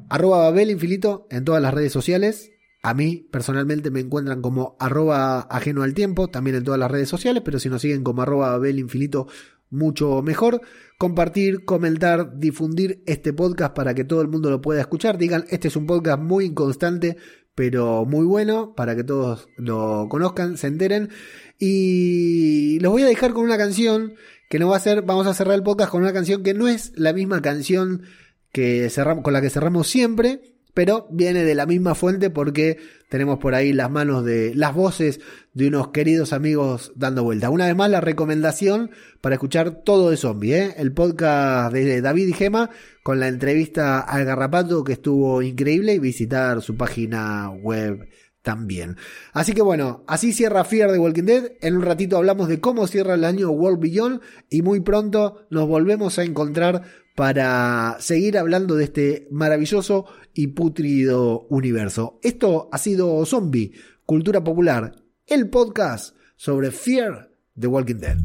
arroba Babel Infinito en todas las redes sociales. A mí personalmente me encuentran como arroba ajeno al tiempo, también en todas las redes sociales, pero si nos siguen como arroba Babel Infinito, mucho mejor. Compartir, comentar, difundir este podcast para que todo el mundo lo pueda escuchar. Digan, este es un podcast muy inconstante, pero muy bueno, para que todos lo conozcan, se enteren. Y los voy a dejar con una canción que no va a ser, vamos a cerrar el podcast con una canción que no es la misma canción que cerramos, con la que cerramos siempre, pero viene de la misma fuente porque tenemos por ahí las manos de las voces de unos queridos amigos dando vuelta. Una vez más, la recomendación para escuchar todo de zombie, ¿eh? el podcast de David y Gema con la entrevista al Garrapato que estuvo increíble y visitar su página web también. Así que bueno, así cierra Fear de Walking Dead. En un ratito hablamos de cómo cierra el año World Beyond y muy pronto nos volvemos a encontrar para seguir hablando de este maravilloso y putrido universo. Esto ha sido Zombie, Cultura Popular, el podcast sobre Fear the Walking Dead.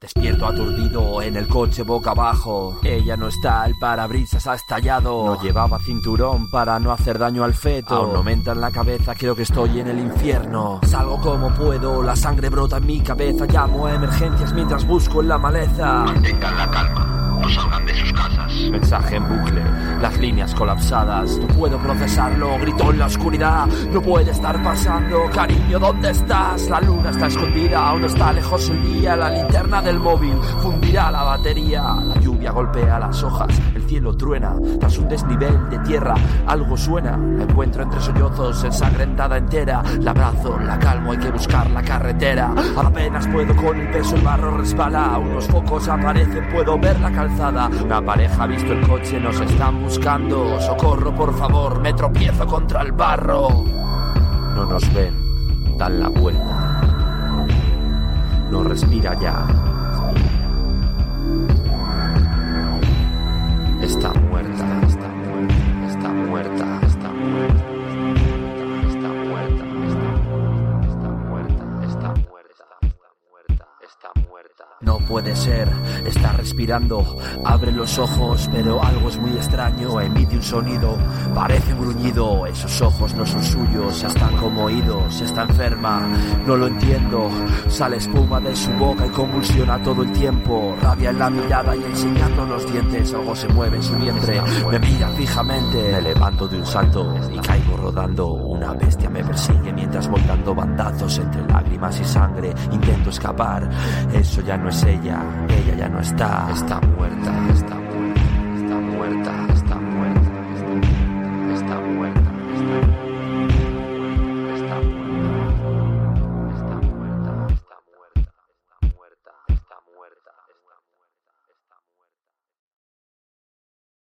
Despierto aturdido en el coche boca abajo. Ella no está, el parabrisas ha estallado. No llevaba cinturón para no hacer daño al feto. Aún no me entra en la cabeza, creo que estoy en el infierno. Salgo como puedo, la sangre brota en mi cabeza. Llamo a emergencias mientras busco en la maleza. Mantengan la calma, no salgan de sus casas. Mensaje en bucle, las líneas colapsadas. No puedo procesarlo, grito en la oscuridad. No puede estar pasando, cariño, ¿dónde estás? La luna está escondida, aún está lejos el día. La linterna del móvil fundirá la batería. La lluvia golpea las hojas, el cielo truena. Tras un desnivel de tierra, algo suena. La encuentro entre sollozos, ensangrentada entera. La abrazo, la calmo, hay que buscar la carretera. Apenas puedo con el peso, el barro resbala. Unos focos aparecen, puedo ver la calzada. Una pareja ha visto el coche, nos están buscando. Socorro, por favor, me tropiezo contra el barro. No nos ven, dan la vuelta. No respira ya. Está puede ser, está respirando, abre los ojos, pero algo es muy extraño, emite un sonido, parece un gruñido, esos ojos no son suyos, están como oídos, está enferma, no lo entiendo, sale espuma de su boca y convulsiona todo el tiempo, rabia en la mirada y enseñando los dientes, algo se mueve en su vientre, me mira fijamente, me levanto de un salto y caigo rodando, una bestia me persigue mientras voy dando bandazos entre lágrimas y sangre, intento escapar, eso ya no es ella, ella ya no está, está muerta, está muerta, está muerta.